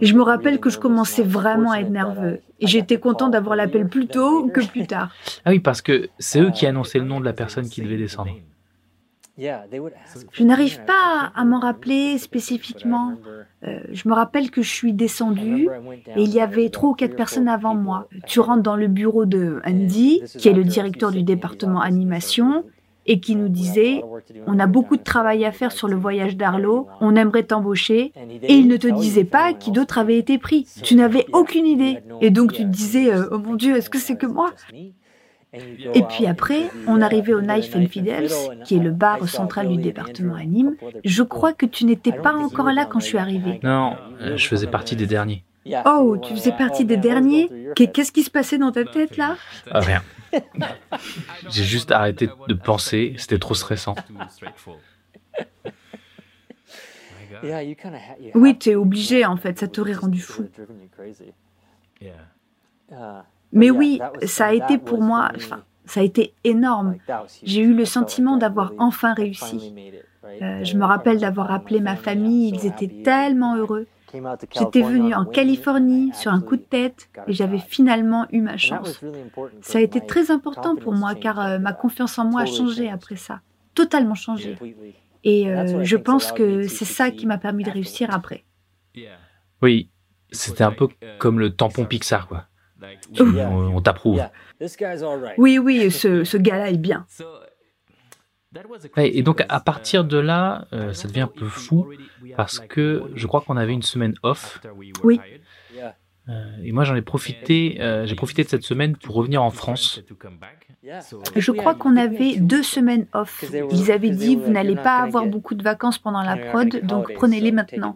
Et je me rappelle que je commençais vraiment à être nerveux. Et j'étais content d'avoir l'appel plus tôt que plus tard. Ah oui, parce que c'est eux qui annonçaient le nom de la personne qui devait descendre. Je n'arrive pas à m'en rappeler spécifiquement. Euh, je me rappelle que je suis descendue et il y avait trois ou quatre personnes avant moi. Tu rentres dans le bureau de Andy, qui est le directeur du département animation, et qui nous disait On a beaucoup de travail à faire sur le voyage d'Arlo, on aimerait t'embaucher. Et il ne te disait pas qui d'autres avaient été pris. Tu n'avais aucune idée. Et donc tu te disais euh, Oh mon Dieu, est-ce que c'est que moi? Et puis après, on arrivait au Knife and Fidels, qui est le bar central du département à Nîmes. Je crois que tu n'étais pas encore là quand je suis arrivée. Non, euh, je faisais partie des derniers. Oh, tu faisais partie des derniers Qu'est-ce qui se passait dans ta tête là Ah, Rien. J'ai juste arrêté de penser, c'était trop stressant. Oui, tu es obligé en fait, ça t'aurait rendu fou. Mais oui, ça a été pour moi, enfin, ça a été énorme. J'ai eu le sentiment d'avoir enfin réussi. Euh, je me rappelle d'avoir appelé ma famille, ils étaient tellement heureux. J'étais venue en Californie sur un coup de tête et j'avais finalement eu ma chance. Ça a été très important pour moi car euh, ma confiance en moi a changé après ça, totalement changé. Et euh, je pense que c'est ça qui m'a permis de réussir après. Oui, c'était un peu comme le tampon Pixar, quoi. On on t'approuve. Oui, oui, ce, ce gars-là est bien. Et donc à partir de là, euh, ça devient un peu fou parce que je crois qu'on avait une semaine off. Oui. euh, et moi j'en ai profité, euh, j'ai profité de cette semaine pour revenir en France. Je crois qu'on avait deux semaines off. Ils avaient dit, vous n'allez pas avoir beaucoup de vacances pendant la prod, donc prenez-les maintenant.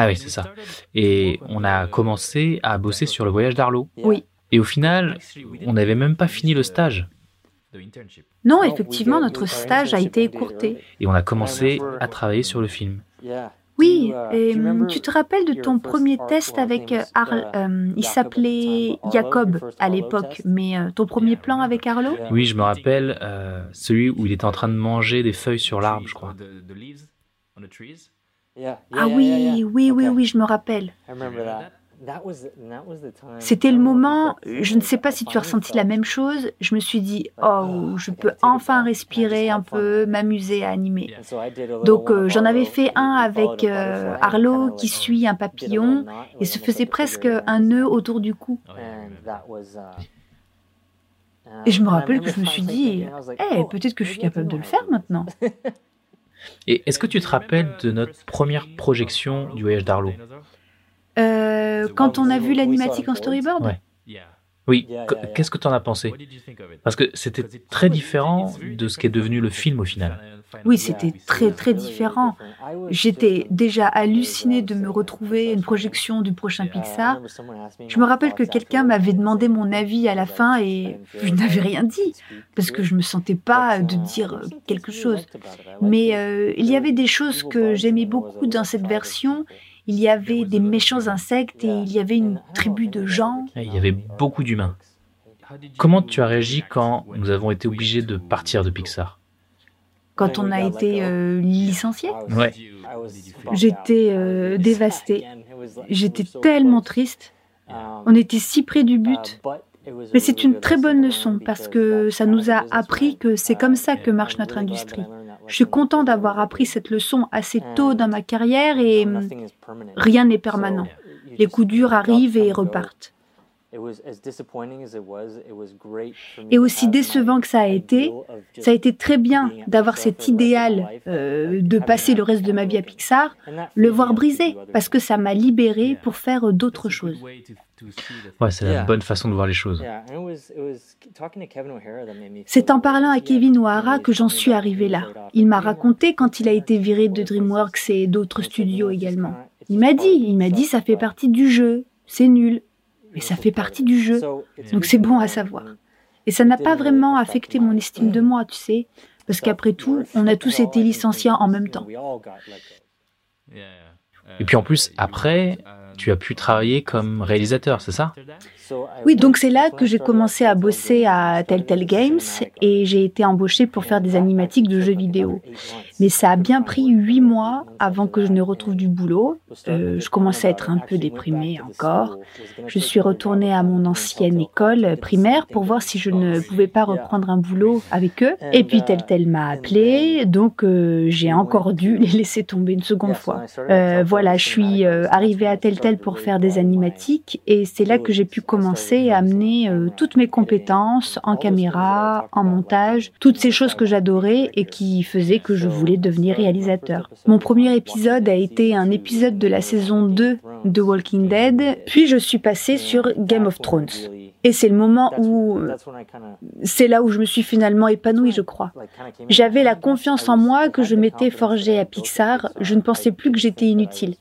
Ah oui, c'est ça. Et on a commencé à bosser sur le voyage d'Arlo. Oui. Et au final, on n'avait même pas fini le stage. Non, effectivement, notre stage a été écourté. Et on a commencé à travailler sur le film. Oui, et hum, tu te rappelles de ton premier test avec euh, Arl euh, Il s'appelait Jacob à l'époque, mais euh, ton premier plan avec Arlo? Oui, je me rappelle euh, celui où il était en train de manger des feuilles sur l'arbre, je crois. Ah oui, oui, oui, oui, je me rappelle. C'était le moment, je ne sais pas si tu as ressenti la même chose, je me suis dit, oh, je peux enfin respirer un peu, m'amuser à animer. Donc euh, j'en avais fait un avec euh, Arlo qui suit un papillon et se faisait presque un nœud autour du cou. Et je me rappelle que je me suis dit, eh, peut-être que je suis capable de le faire maintenant. Et est-ce que tu te rappelles de notre première projection du voyage d'Arlo? Euh, quand on a vu l'animatique en storyboard Ouais. Oui, qu- qu'est-ce que tu en as pensé Parce que c'était très différent de ce qui est devenu le film au final. Oui, c'était très très différent. J'étais déjà hallucinée de me retrouver à une projection du prochain Pixar. Je me rappelle que quelqu'un m'avait demandé mon avis à la fin et je n'avais rien dit parce que je me sentais pas de dire quelque chose. Mais euh, il y avait des choses que j'aimais beaucoup dans cette version. Il y avait des méchants insectes et il y avait une tribu de gens. Il y avait beaucoup d'humains. Comment tu as réagi quand nous avons été obligés de partir de Pixar Quand on a été euh, licencié, Ouais. j'étais euh, dévastée. J'étais tellement triste. On était si près du but. Mais c'est une très bonne leçon parce que ça nous a appris que c'est comme ça que marche notre industrie. Je suis content d'avoir appris cette leçon assez tôt dans ma carrière et hum, rien n'est permanent. Les coups durs arrivent et repartent. Et aussi décevant que ça a été, ça a été très bien d'avoir cet idéal euh, de passer le reste de ma vie à Pixar, le voir briser, parce que ça m'a libéré pour faire d'autres choses. Ouais, c'est la bonne façon de voir les choses. C'est en parlant à Kevin O'Hara que j'en suis arrivé là. Il m'a raconté quand il a été viré de DreamWorks et d'autres studios également. Il m'a dit, il m'a dit ça fait partie du jeu, c'est nul, mais ça fait partie du jeu, donc c'est bon à savoir. Et ça n'a pas vraiment affecté mon estime de moi, tu sais, parce qu'après tout, on a tous été licenciés en même temps. Et puis en plus, après, tu as pu travailler comme réalisateur, c'est ça? Oui, donc c'est là que j'ai commencé à bosser à Telltale Games et j'ai été embauchée pour faire des animatiques de jeux vidéo. Mais ça a bien pris huit mois avant que je ne retrouve du boulot. Euh, je commençais à être un peu déprimée encore. Je suis retournée à mon ancienne école primaire pour voir si je ne pouvais pas reprendre un boulot avec eux. Et puis Telltale m'a appelée, donc euh, j'ai encore dû les laisser tomber une seconde fois. Euh, voilà, je suis arrivée à Telltale pour faire des animatiques et c'est là que j'ai pu commencer à amener toutes mes compétences en caméra, en montage, toutes ces choses que j'adorais et qui faisaient que je voulais devenir réalisateur. Mon premier épisode a été un épisode de la saison 2 de Walking Dead, puis je suis passée sur Game of Thrones. Et c'est le moment où c'est là où je me suis finalement épanouie, je crois. J'avais la confiance en moi que je m'étais forgée à Pixar, je ne pensais plus que j'étais inutile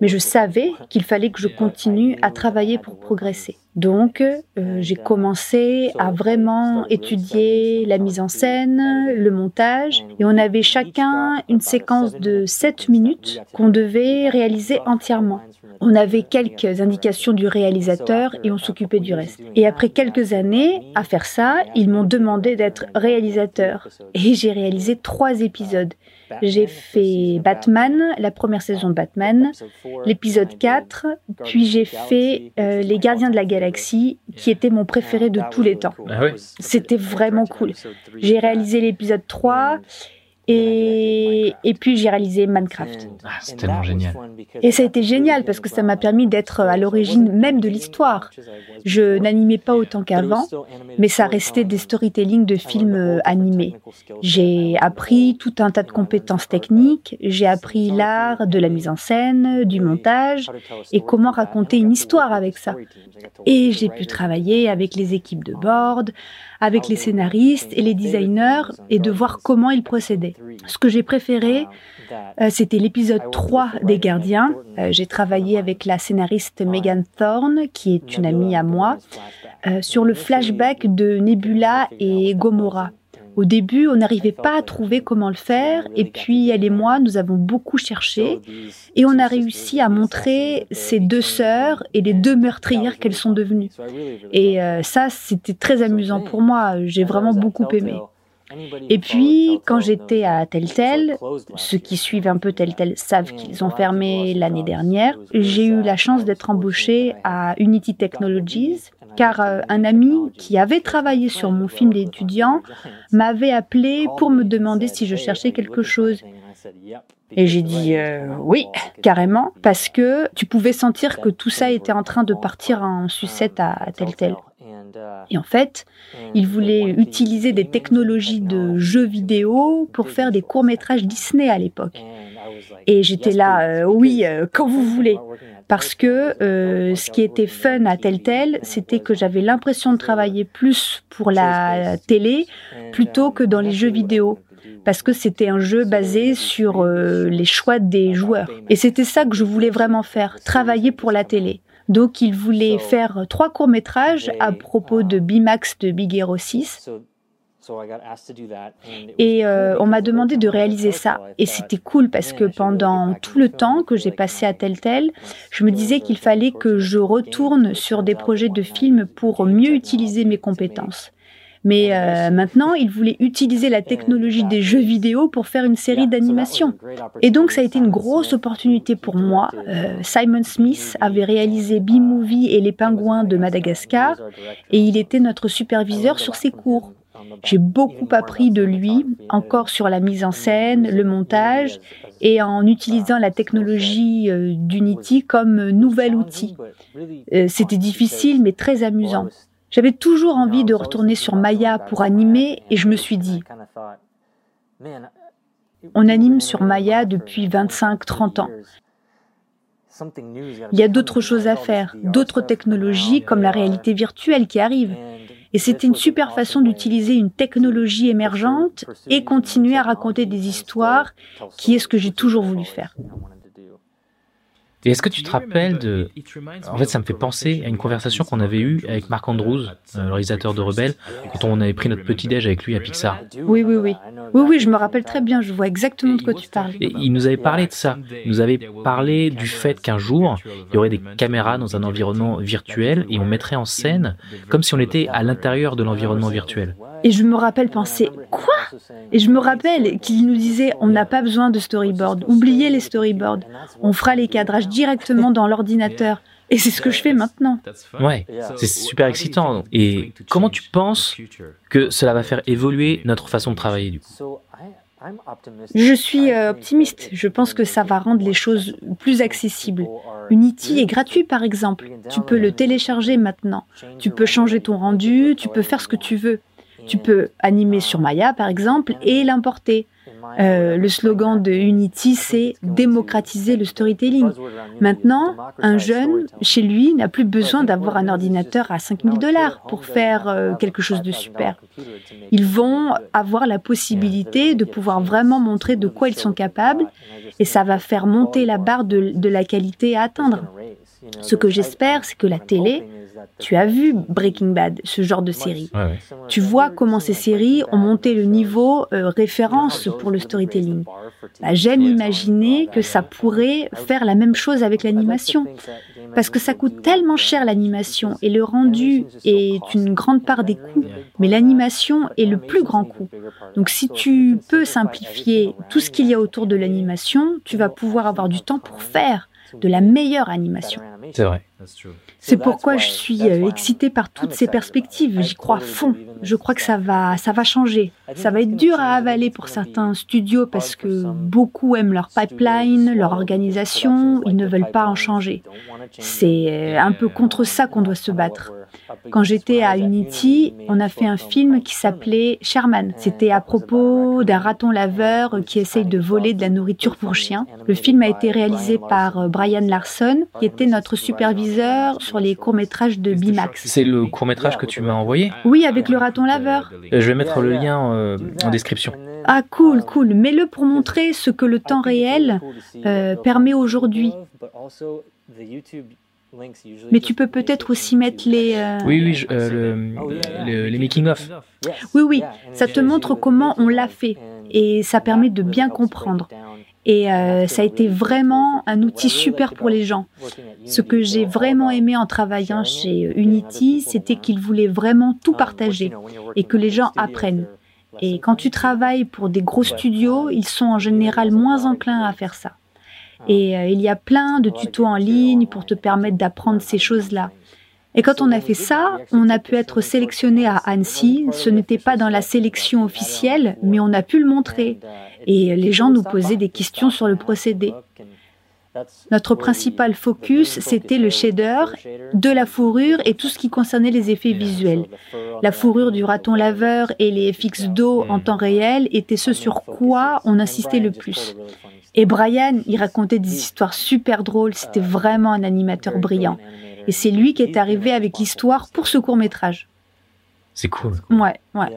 mais je savais qu'il fallait que je continue à travailler pour progresser. Donc, euh, j'ai commencé à vraiment étudier la mise en scène, le montage, et on avait chacun une séquence de 7 minutes qu'on devait réaliser entièrement. On avait quelques indications du réalisateur et on s'occupait du reste. Et après quelques années à faire ça, ils m'ont demandé d'être réalisateur. Et j'ai réalisé trois épisodes. J'ai fait Batman, la première saison de Batman, l'épisode 4, puis j'ai fait euh, Les Gardiens de la Galaxie, qui était mon préféré de tous les temps. Ah C'était vraiment cool. J'ai réalisé l'épisode 3 et, et puis j'ai réalisé Minecraft. Ah, c'est tellement génial. Et ça a été génial parce que ça m'a permis d'être à l'origine même de l'histoire. Je n'animais pas autant qu'avant, mais ça restait des storytelling de films animés. J'ai appris tout un tas de compétences techniques, j'ai appris l'art de la mise en scène, du montage et comment raconter une histoire avec ça. Et j'ai pu travailler avec les équipes de board, avec les scénaristes et les designers et de voir comment ils procédaient. Ce que j'ai préféré, euh, c'était l'épisode 3 des Gardiens. Euh, j'ai travaillé avec la scénariste Megan Thorne, qui est une amie à moi, euh, sur le flashback de Nebula et Gomorrah. Au début, on n'arrivait pas à trouver comment le faire, et puis elle et moi, nous avons beaucoup cherché, et on a réussi à montrer ces deux sœurs et les deux meurtrières qu'elles sont devenues. Et ça, c'était très amusant pour moi, j'ai vraiment beaucoup aimé. Et puis, quand j'étais à Telltale, ceux qui suivent un peu Telltale savent qu'ils ont fermé l'année dernière, j'ai eu la chance d'être embauchée à Unity Technologies, car euh, un ami qui avait travaillé sur mon film d'étudiant m'avait appelé pour me demander si je cherchais quelque chose. Et j'ai dit euh, oui, carrément, parce que tu pouvais sentir que tout ça était en train de partir en sucette à Telltale. Et en fait, il voulait utiliser des technologies de jeux vidéo pour faire des courts-métrages Disney à l'époque. Et j'étais là, euh, oui, euh, quand vous voulez. Parce que euh, ce qui était fun à Telltale, c'était que j'avais l'impression de travailler plus pour la télé plutôt que dans les jeux vidéo parce que c'était un jeu basé sur les choix des joueurs. Et c'était ça que je voulais vraiment faire, travailler pour la télé. Donc il voulait faire trois courts-métrages à propos de Bimax de Big Hero 6. Et euh, on m'a demandé de réaliser ça. Et c'était cool parce que pendant tout le temps que j'ai passé à tel tel, je me disais qu'il fallait que je retourne sur des projets de films pour mieux utiliser mes compétences. Mais euh, maintenant, il voulait utiliser la technologie des jeux vidéo pour faire une série d'animation. Et donc, ça a été une grosse opportunité pour moi. Euh, Simon Smith avait réalisé B-Movie et Les Pingouins de Madagascar, et il était notre superviseur sur ses cours. J'ai beaucoup appris de lui, encore sur la mise en scène, le montage, et en utilisant la technologie euh, d'Unity comme nouvel outil. C'était difficile, mais très amusant. J'avais toujours envie de retourner sur Maya pour animer et je me suis dit, on anime sur Maya depuis 25-30 ans. Il y a d'autres choses à faire, d'autres technologies comme la réalité virtuelle qui arrivent. Et c'était une super façon d'utiliser une technologie émergente et continuer à raconter des histoires, qui est ce que j'ai toujours voulu faire. Et est-ce que tu te rappelles de... En fait, ça me fait penser à une conversation qu'on avait eue avec Marc Andrews, euh, le réalisateur de Rebelle, quand on avait pris notre petit déj avec lui à Pixar. Oui, oui, oui. Oui, oui, je me rappelle très bien, je vois exactement de quoi tu parles. Et il nous avait parlé de ça. Il nous avait parlé du fait qu'un jour, il y aurait des caméras dans un environnement virtuel et on mettrait en scène comme si on était à l'intérieur de l'environnement virtuel. Et je me rappelle penser, quoi? Et je me rappelle qu'il nous disait, on n'a pas besoin de storyboard, oubliez les storyboards, on fera les cadrages directement dans l'ordinateur. Et c'est ce que je fais maintenant. Ouais, c'est super excitant. Et comment tu penses que cela va faire évoluer notre façon de travailler du coup? Je suis euh, optimiste. Je pense que ça va rendre les choses plus accessibles. Unity est gratuit par exemple. Tu peux le télécharger maintenant. Tu peux changer ton rendu, tu peux faire ce que tu veux. Tu peux animer sur Maya par exemple et l'importer. Euh, le slogan de Unity, c'est démocratiser le storytelling. Maintenant, un jeune, chez lui, n'a plus besoin d'avoir un ordinateur à 5000 dollars pour faire euh, quelque chose de super. Ils vont avoir la possibilité de pouvoir vraiment montrer de quoi ils sont capables et ça va faire monter la barre de, de la qualité à atteindre. Ce que j'espère, c'est que la télé, tu as vu Breaking Bad, ce genre de série. Ouais, ouais. Tu vois comment ces séries ont monté le niveau euh, référence pour le storytelling. Bah, J'aime imaginer que ça pourrait faire la même chose avec l'animation. Parce que ça coûte tellement cher l'animation et le rendu est une grande part des coûts, mais l'animation est le plus grand coût. Donc si tu peux simplifier tout ce qu'il y a autour de l'animation, tu vas pouvoir avoir du temps pour faire de la meilleure animation. C'est vrai. C'est pourquoi je suis euh, excitée par toutes ces perspectives. J'y crois à fond. Je crois que ça va, ça va changer. Ça va être dur à avaler pour certains studios parce que beaucoup aiment leur pipeline, leur organisation. Ils ne veulent pas en changer. C'est euh, un peu contre ça qu'on doit se battre. Quand j'étais à Unity, on a fait un film qui s'appelait Sherman. C'était à propos d'un raton laveur qui essaye de voler de la nourriture pour chiens. Le film a été réalisé par euh, Brian Larson, qui était notre superviseur sur les courts-métrages de Bimax. C'est le court métrage que tu m'as envoyé? Oui, avec le raton laveur. Euh, Je vais mettre le lien euh, en description. Ah, cool, cool. Mets-le pour montrer ce que le temps réel euh, permet aujourd'hui. Mais tu peux peut-être aussi mettre les... euh, Oui, oui, je- euh, le- le- les making-of. Oui, oui, ça te montre comment on l'a fait. et ça permet de bien comprendre. Et euh, ça a été vraiment un outil super pour les gens. Ce que j'ai vraiment aimé en travaillant chez Unity, c'était qu'ils voulaient vraiment tout partager et que les gens apprennent. Et quand tu travailles pour des gros studios, ils sont en général moins enclins à faire ça. Et euh, il y a plein de tutos en ligne pour te permettre d'apprendre ces choses-là. Et quand on a fait ça, on a pu être sélectionné à Annecy. Ce n'était pas dans la sélection officielle, mais on a pu le montrer. Et les gens nous posaient des questions sur le procédé. Notre principal focus, c'était le shader, de la fourrure et tout ce qui concernait les effets visuels. La fourrure du raton laveur et les FX d'eau en temps réel étaient ce sur quoi on insistait le plus. Et Brian, il racontait des histoires super drôles, c'était vraiment un animateur brillant. Et c'est lui qui est arrivé avec l'histoire pour ce court métrage. C'est cool. Ouais, ouais.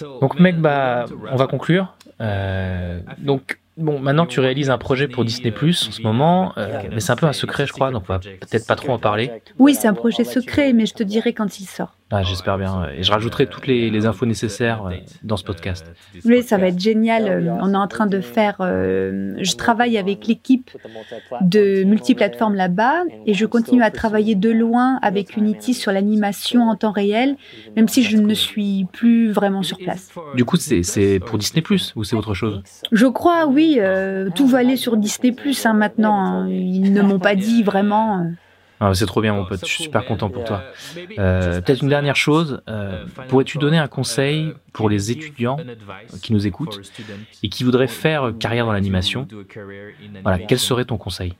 Donc, mec, bah, on va conclure. Euh, donc, bon, maintenant tu réalises un projet pour Disney Plus en ce moment, euh, mais c'est un peu un secret, je crois, donc on va peut-être pas trop en parler. Oui, c'est un projet secret, mais je te dirai quand il sort. Ah, J'espère bien. Et je rajouterai toutes les, les infos nécessaires euh, dans ce podcast. Oui, ça va être génial. Euh, On est en train de faire. euh, je travaille avec l'équipe de multiplateformes là-bas et je continue à travailler de loin avec Unity sur l'animation en temps réel, même si je ne suis plus vraiment sur place. Du coup, c'est pour Disney Plus ou c'est autre chose? Je crois, oui, euh, tout va aller sur Disney Plus hein, maintenant. hein. Ils ne m'ont pas dit vraiment. Euh. Ah, C'est trop bien, mon pote. Je suis super content pour toi. Euh, Peut-être une dernière chose. euh, Pourrais-tu donner un conseil pour les étudiants qui nous écoutent et qui voudraient faire carrière dans l'animation Voilà, quel serait ton conseil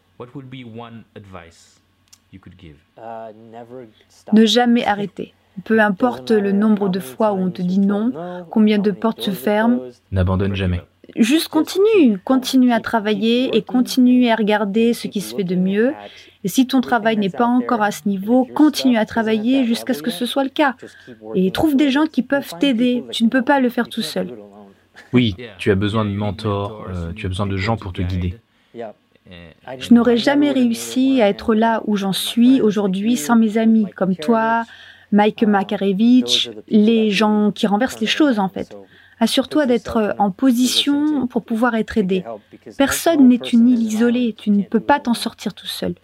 Ne jamais arrêter. Peu importe le nombre de fois où on te dit non, combien de portes se ferment, N'abandonne jamais. juste continue, continue à travailler et continue à regarder ce qui se fait de mieux. Et si ton travail n'est pas encore à ce niveau, continue à travailler jusqu'à ce que ce soit le cas. Et trouve des gens qui peuvent t'aider. Tu ne peux pas le faire tout seul. Oui, tu as besoin de mentors, euh, tu as besoin de gens pour te guider. Je n'aurais jamais réussi à être là où j'en suis aujourd'hui sans mes amis comme toi, Mike Makarevich, les gens qui renversent les choses en fait. Assure-toi d'être en position pour pouvoir être aidé. Personne n'est une île isolée, tu ne peux pas t'en sortir tout seul.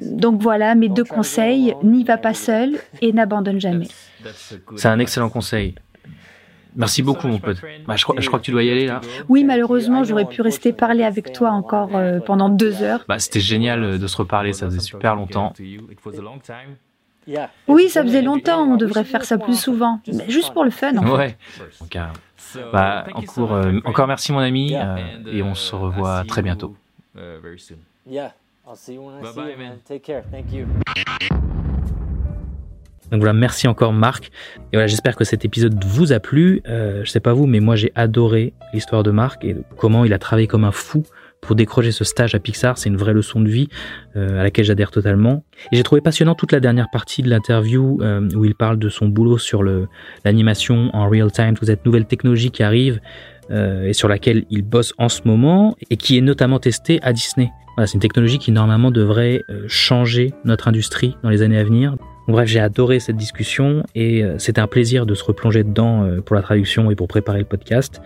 Donc voilà mes deux conseils, n'y va pas seul et n'abandonne jamais. C'est un excellent conseil. Merci beaucoup, mon pote. Bah, je, crois, je, crois, que tu dois y aller là. Oui, malheureusement, j'aurais pu rester parler avec toi encore euh, pendant deux heures. Bah, C'était génial euh, de se reparler, ça faisait super longtemps. Oui, ça faisait longtemps, on devrait faire ça plus souvent. Mais juste pour le fun. En fait. Ouais. Donc, euh, bah, encore, euh, encore merci, mon ami, euh, et on se revoit très bientôt. Donc voilà, merci encore Marc. Et voilà, j'espère que cet épisode vous a plu. Euh, je sais pas vous, mais moi j'ai adoré l'histoire de Marc et comment il a travaillé comme un fou pour décrocher ce stage à Pixar. C'est une vraie leçon de vie euh, à laquelle j'adhère totalement. Et j'ai trouvé passionnant toute la dernière partie de l'interview euh, où il parle de son boulot sur l'animation en real time, toute cette nouvelle technologie qui arrive euh, et sur laquelle il bosse en ce moment et qui est notamment testée à Disney. Voilà, c'est une technologie qui normalement devrait euh, changer notre industrie dans les années à venir. Bref, j'ai adoré cette discussion et euh, c'était un plaisir de se replonger dedans euh, pour la traduction et pour préparer le podcast.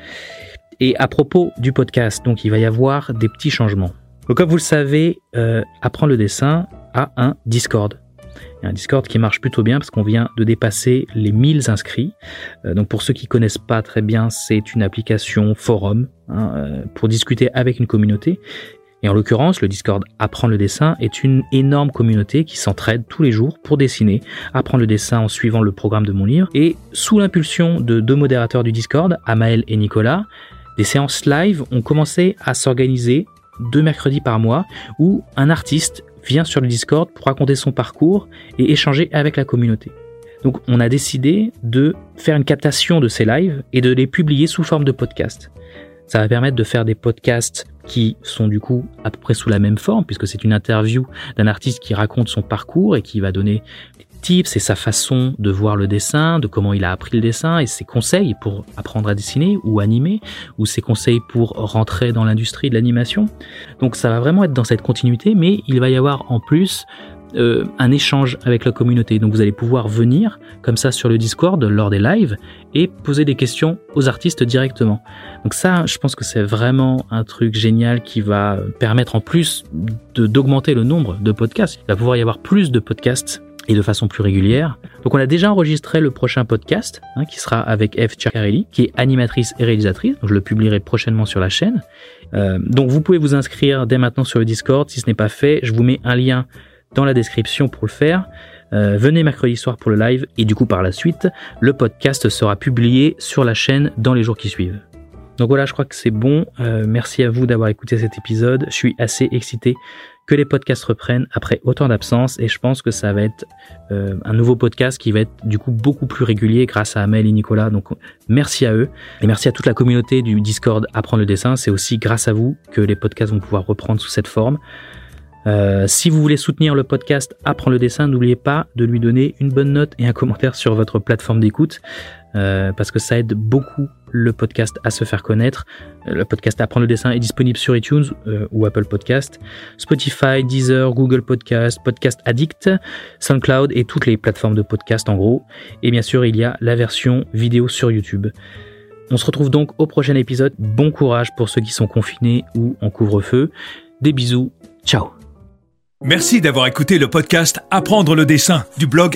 Et à propos du podcast, donc il va y avoir des petits changements. Comme vous le savez, euh, Apprendre le dessin a un Discord. un Discord qui marche plutôt bien parce qu'on vient de dépasser les 1000 inscrits. Euh, donc pour ceux qui connaissent pas très bien, c'est une application forum hein, euh, pour discuter avec une communauté. Et en l'occurrence, le Discord Apprendre le dessin est une énorme communauté qui s'entraide tous les jours pour dessiner, apprendre le dessin en suivant le programme de mon livre. Et sous l'impulsion de deux modérateurs du Discord, Amael et Nicolas, des séances live ont commencé à s'organiser deux mercredis par mois où un artiste vient sur le Discord pour raconter son parcours et échanger avec la communauté. Donc on a décidé de faire une captation de ces lives et de les publier sous forme de podcast. Ça va permettre de faire des podcasts qui sont du coup à peu près sous la même forme puisque c'est une interview d'un artiste qui raconte son parcours et qui va donner et sa façon de voir le dessin, de comment il a appris le dessin et ses conseils pour apprendre à dessiner ou animer ou ses conseils pour rentrer dans l'industrie de l'animation. Donc ça va vraiment être dans cette continuité mais il va y avoir en plus euh, un échange avec la communauté. Donc vous allez pouvoir venir comme ça sur le Discord lors des lives et poser des questions aux artistes directement. Donc ça, je pense que c'est vraiment un truc génial qui va permettre en plus d'augmenter le nombre de podcasts. Il va pouvoir y avoir plus de podcasts et de façon plus régulière. Donc on a déjà enregistré le prochain podcast hein, qui sera avec Eve Ciaccarelli, qui est animatrice et réalisatrice. Je le publierai prochainement sur la chaîne. Euh, donc vous pouvez vous inscrire dès maintenant sur le Discord. Si ce n'est pas fait, je vous mets un lien dans la description pour le faire. Euh, venez mercredi soir pour le live et du coup par la suite, le podcast sera publié sur la chaîne dans les jours qui suivent. Donc voilà, je crois que c'est bon. Euh, merci à vous d'avoir écouté cet épisode. Je suis assez excité que les podcasts reprennent après autant d'absence et je pense que ça va être euh, un nouveau podcast qui va être du coup beaucoup plus régulier grâce à Amel et Nicolas. Donc merci à eux et merci à toute la communauté du Discord Apprendre le dessin. C'est aussi grâce à vous que les podcasts vont pouvoir reprendre sous cette forme. Euh, si vous voulez soutenir le podcast Apprends le dessin, n'oubliez pas de lui donner une bonne note et un commentaire sur votre plateforme d'écoute, euh, parce que ça aide beaucoup le podcast à se faire connaître. Le podcast Apprendre le dessin est disponible sur iTunes euh, ou Apple Podcast, Spotify, Deezer, Google Podcast, Podcast Addict, SoundCloud et toutes les plateformes de podcast en gros. Et bien sûr, il y a la version vidéo sur YouTube. On se retrouve donc au prochain épisode. Bon courage pour ceux qui sont confinés ou en couvre-feu. Des bisous. Ciao. Merci d'avoir écouté le podcast Apprendre le dessin du blog